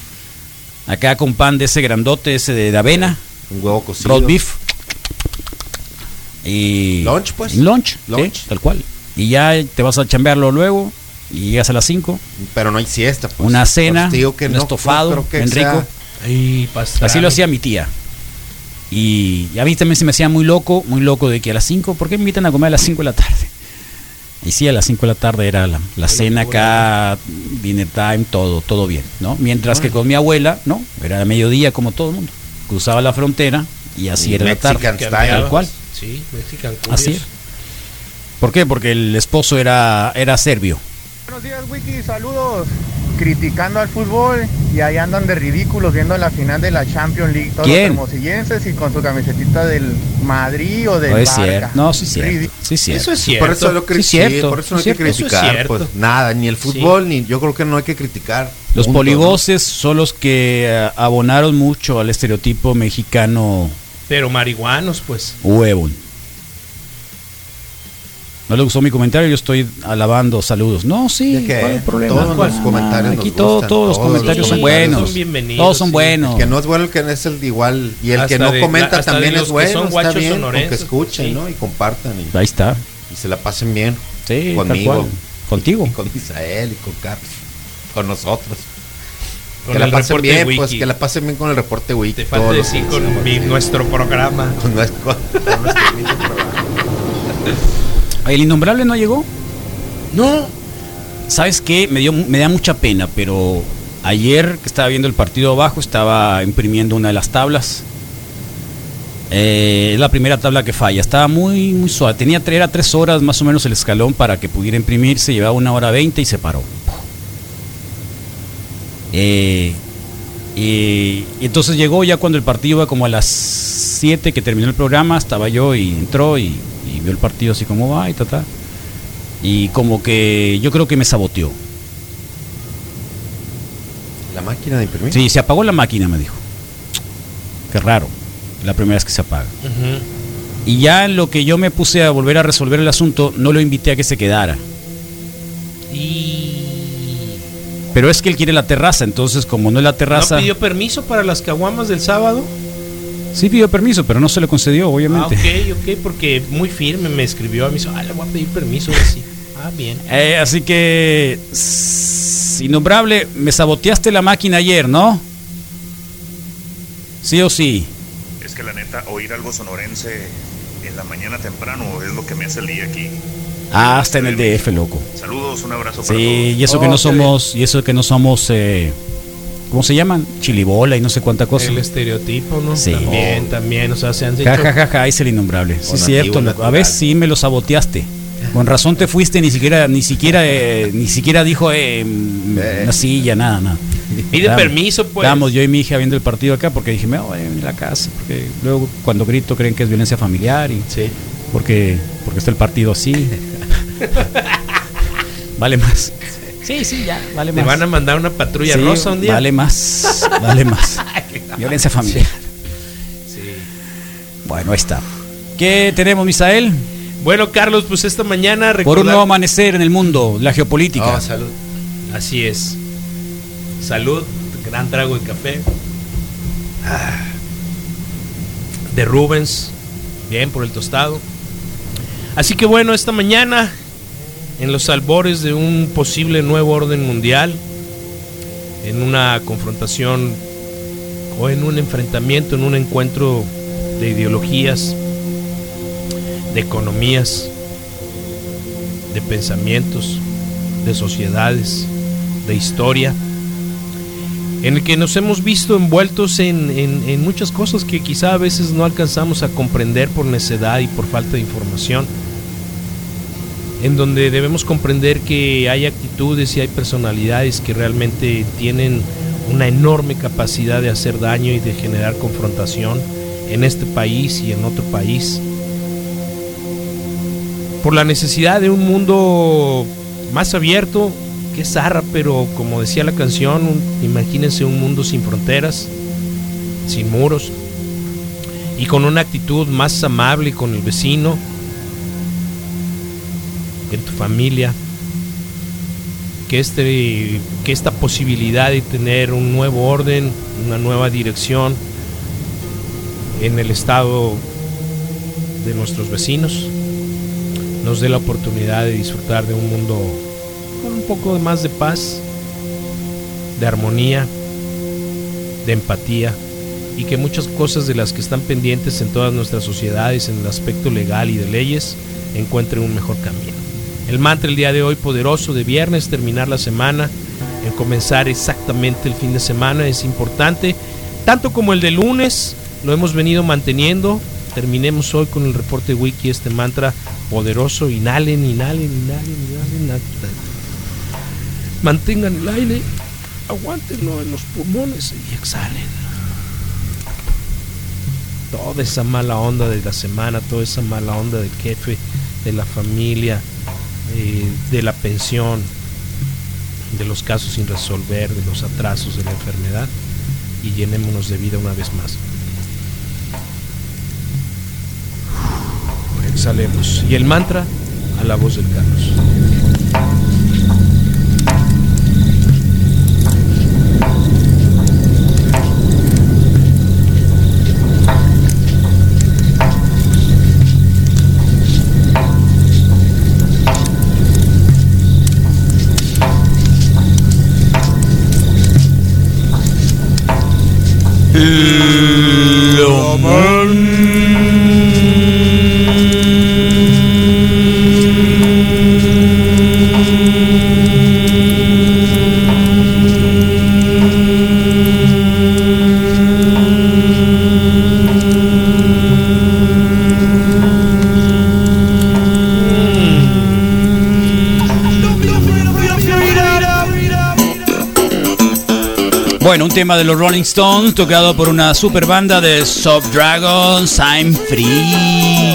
Acá con pan de ese grandote, ese de, de avena. Un huevo cocido. Roast beef. Y. Lunch, pues. Lunch, Lunch. sí, tal cual. Y ya te vas a chambearlo luego. Y llegas a las 5. Pero no hay siesta. Pues. Una cena, Pues que un no, estofado, no que sea- rico. Así lo hacía mi tía. Y a mí también se me hacía muy loco, muy loco de que a las 5, ¿por qué me invitan a comer a las 5 de la tarde? Y sí, a las 5 de la tarde era la, la cena acá, dinner time, todo, todo bien, ¿no? Mientras que con mi abuela, ¿no? Era a mediodía como todo el mundo. Cruzaba la frontera y así Y era la tarde. Style. Tal cual. Sí, Mexican Así. ¿Por qué? Porque el esposo era, era serbio. Buenos días, Wiki, saludos. Criticando al fútbol y ahí andan de ridículos viendo la final de la Champions League. Todos ¿Quién? los hermosillenses y con su camisetita del Madrid o del No es Barca. cierto. No, sí es cierto. Sí es cierto. Eso es cierto. Por eso, lo Sí, cierto, por eso no sí, hay que es criticar, cierto. pues nada, ni el fútbol, ni yo creo que no hay que criticar. Los Punto, polivoces son los que eh, abonaron mucho al estereotipo mexicano Pero marihuanos, pues. huevón. No le gustó mi comentario, yo estoy alabando saludos. No, sí, ¿De qué? ¿cuál es el problema? Todos ¿Cuál? los comentarios Aquí nos todo- gustan, todos los comentarios los son buenos. son bienvenidos, todos son sí. buenos. El que no es bueno, el que no es el igual. Y el que Hasta no de- comenta de también es que bueno. son está bien, que escuchen, sí. ¿no? Y compartan. Y, Ahí está. y se la pasen bien. Sí, conmigo. cual. Contigo. Y con Misael y con Carlos. Con nosotros. Con que la pasen bien, wiki. pues que la pasen bien con el reporte wiki. Te falta decir que con nuestro programa. Con nuestro- con nuestro mismo programa. ¿El innombrable no llegó? No. ¿Sabes qué? Me, dio, me da mucha pena, pero ayer que estaba viendo el partido abajo, estaba imprimiendo una de las tablas. Eh, es la primera tabla que falla. Estaba muy, muy suave. Tenía era tres horas más o menos el escalón para que pudiera imprimirse. Llevaba una hora veinte y se paró. Eh, y, y entonces llegó ya cuando el partido iba como a las 7 que terminó el programa, estaba yo y entró y, y vio el partido así como va y ta, ta. Y como que yo creo que me saboteó. La máquina de imprimir. Sí, se apagó la máquina, me dijo. Qué raro. La primera vez que se apaga. Y ya en lo que yo me puse a volver a resolver el asunto, no lo invité a que se quedara. Pero es que él quiere la terraza, entonces como no es la terraza... ¿No pidió permiso para las caguamas del sábado? Sí pidió permiso, pero no se le concedió, Ah, obviamente. ok, ok, porque muy firme me escribió a mí. Ah, le voy a pedir permiso. Así. Ah, bien. Eh, así que... Innombrable, me saboteaste la máquina ayer, ¿no? Sí o sí. Es que la neta, oír algo sonorense en la mañana temprano es lo que me hace el día aquí. Ah, hasta en el DF, loco. Saludos, un abrazo para Sí, todos. y eso que Oh, no somos, y eso que no somos, eh, ¿cómo se llaman? Chilibola y no sé cuánta cosa. El estereotipo, ¿no? Sí. También, también, o sea, se han hecho... Ja, ja, ja, ja, es el innombrable. Sí, es cierto, loco. A natural. veces sí me lo saboteaste. Con razón te fuiste, ni siquiera, ni siquiera, eh, ni siquiera dijo eh, mm, una silla, nada, nada. Pide permiso, pues. Vamos, yo y mi hija viendo el partido acá porque dije, me voy a venir a la casa. Porque luego cuando grito creen que es violencia familiar y porque, porque está el partido así. vale más. Sí, sí, ya, vale más. van a mandar una patrulla Sí, rosa un día. Vale más, vale más. Violencia familiar. Bueno, ahí está. ¿Qué tenemos, Misael? Bueno, Carlos, pues esta mañana Por un recordar- nuevo amanecer en el mundo, la geopolítica. Oh, salud. Así es. Salud, gran trago de café. Ah. De Rubens, bien por el tostado. Así que bueno, esta mañana, en los albores de un posible nuevo orden mundial, en una confrontación o en un enfrentamiento, en un encuentro de ideologías, de economías, de pensamientos, de sociedades, de historia, en el que nos hemos visto envueltos en, en- muchas cosas que quizá a veces no alcanzamos a comprender por necedad y por falta de información, en donde debemos comprender que hay actitudes y hay personalidades que realmente tienen una enorme capacidad de hacer daño y de generar confrontación en este país y en otro país. Por la necesidad de un mundo más abierto, que es zarra, pero como decía la canción, imagínense un mundo sin fronteras, sin muros, y con una actitud más amable con el vecino, en tu familia, que, este, que esta posibilidad de tener un nuevo orden, una nueva dirección en el estado de nuestros vecinos, nos dé la oportunidad de disfrutar de un mundo con un poco más de paz, de armonía, de empatía y que muchas cosas de las que están pendientes en todas nuestras sociedades en el aspecto legal y de leyes encuentren un mejor camino. El mantra el día de hoy poderoso de viernes, terminar la semana, en comenzar exactamente el fin de semana es importante, tanto como el de lunes, lo hemos venido manteniendo. Terminemos hoy con el reporte wiki, este mantra poderoso, inhalen, inhalen, inhalen, inhalen. Mantengan el aire, aguántenlo en los pulmones y exhalen. Toda esa mala onda de la semana, toda esa mala onda del jefe, de la familia, eh, de la pensión, de los casos sin resolver, de los atrasos de la enfermedad y llenémonos de vida una vez más. Exhalemos. Y el mantra a la voz del Carlos. Ooh. Bueno, un tema de los Rolling Stones tocado por una super banda de Soft Dragons, I'm Free.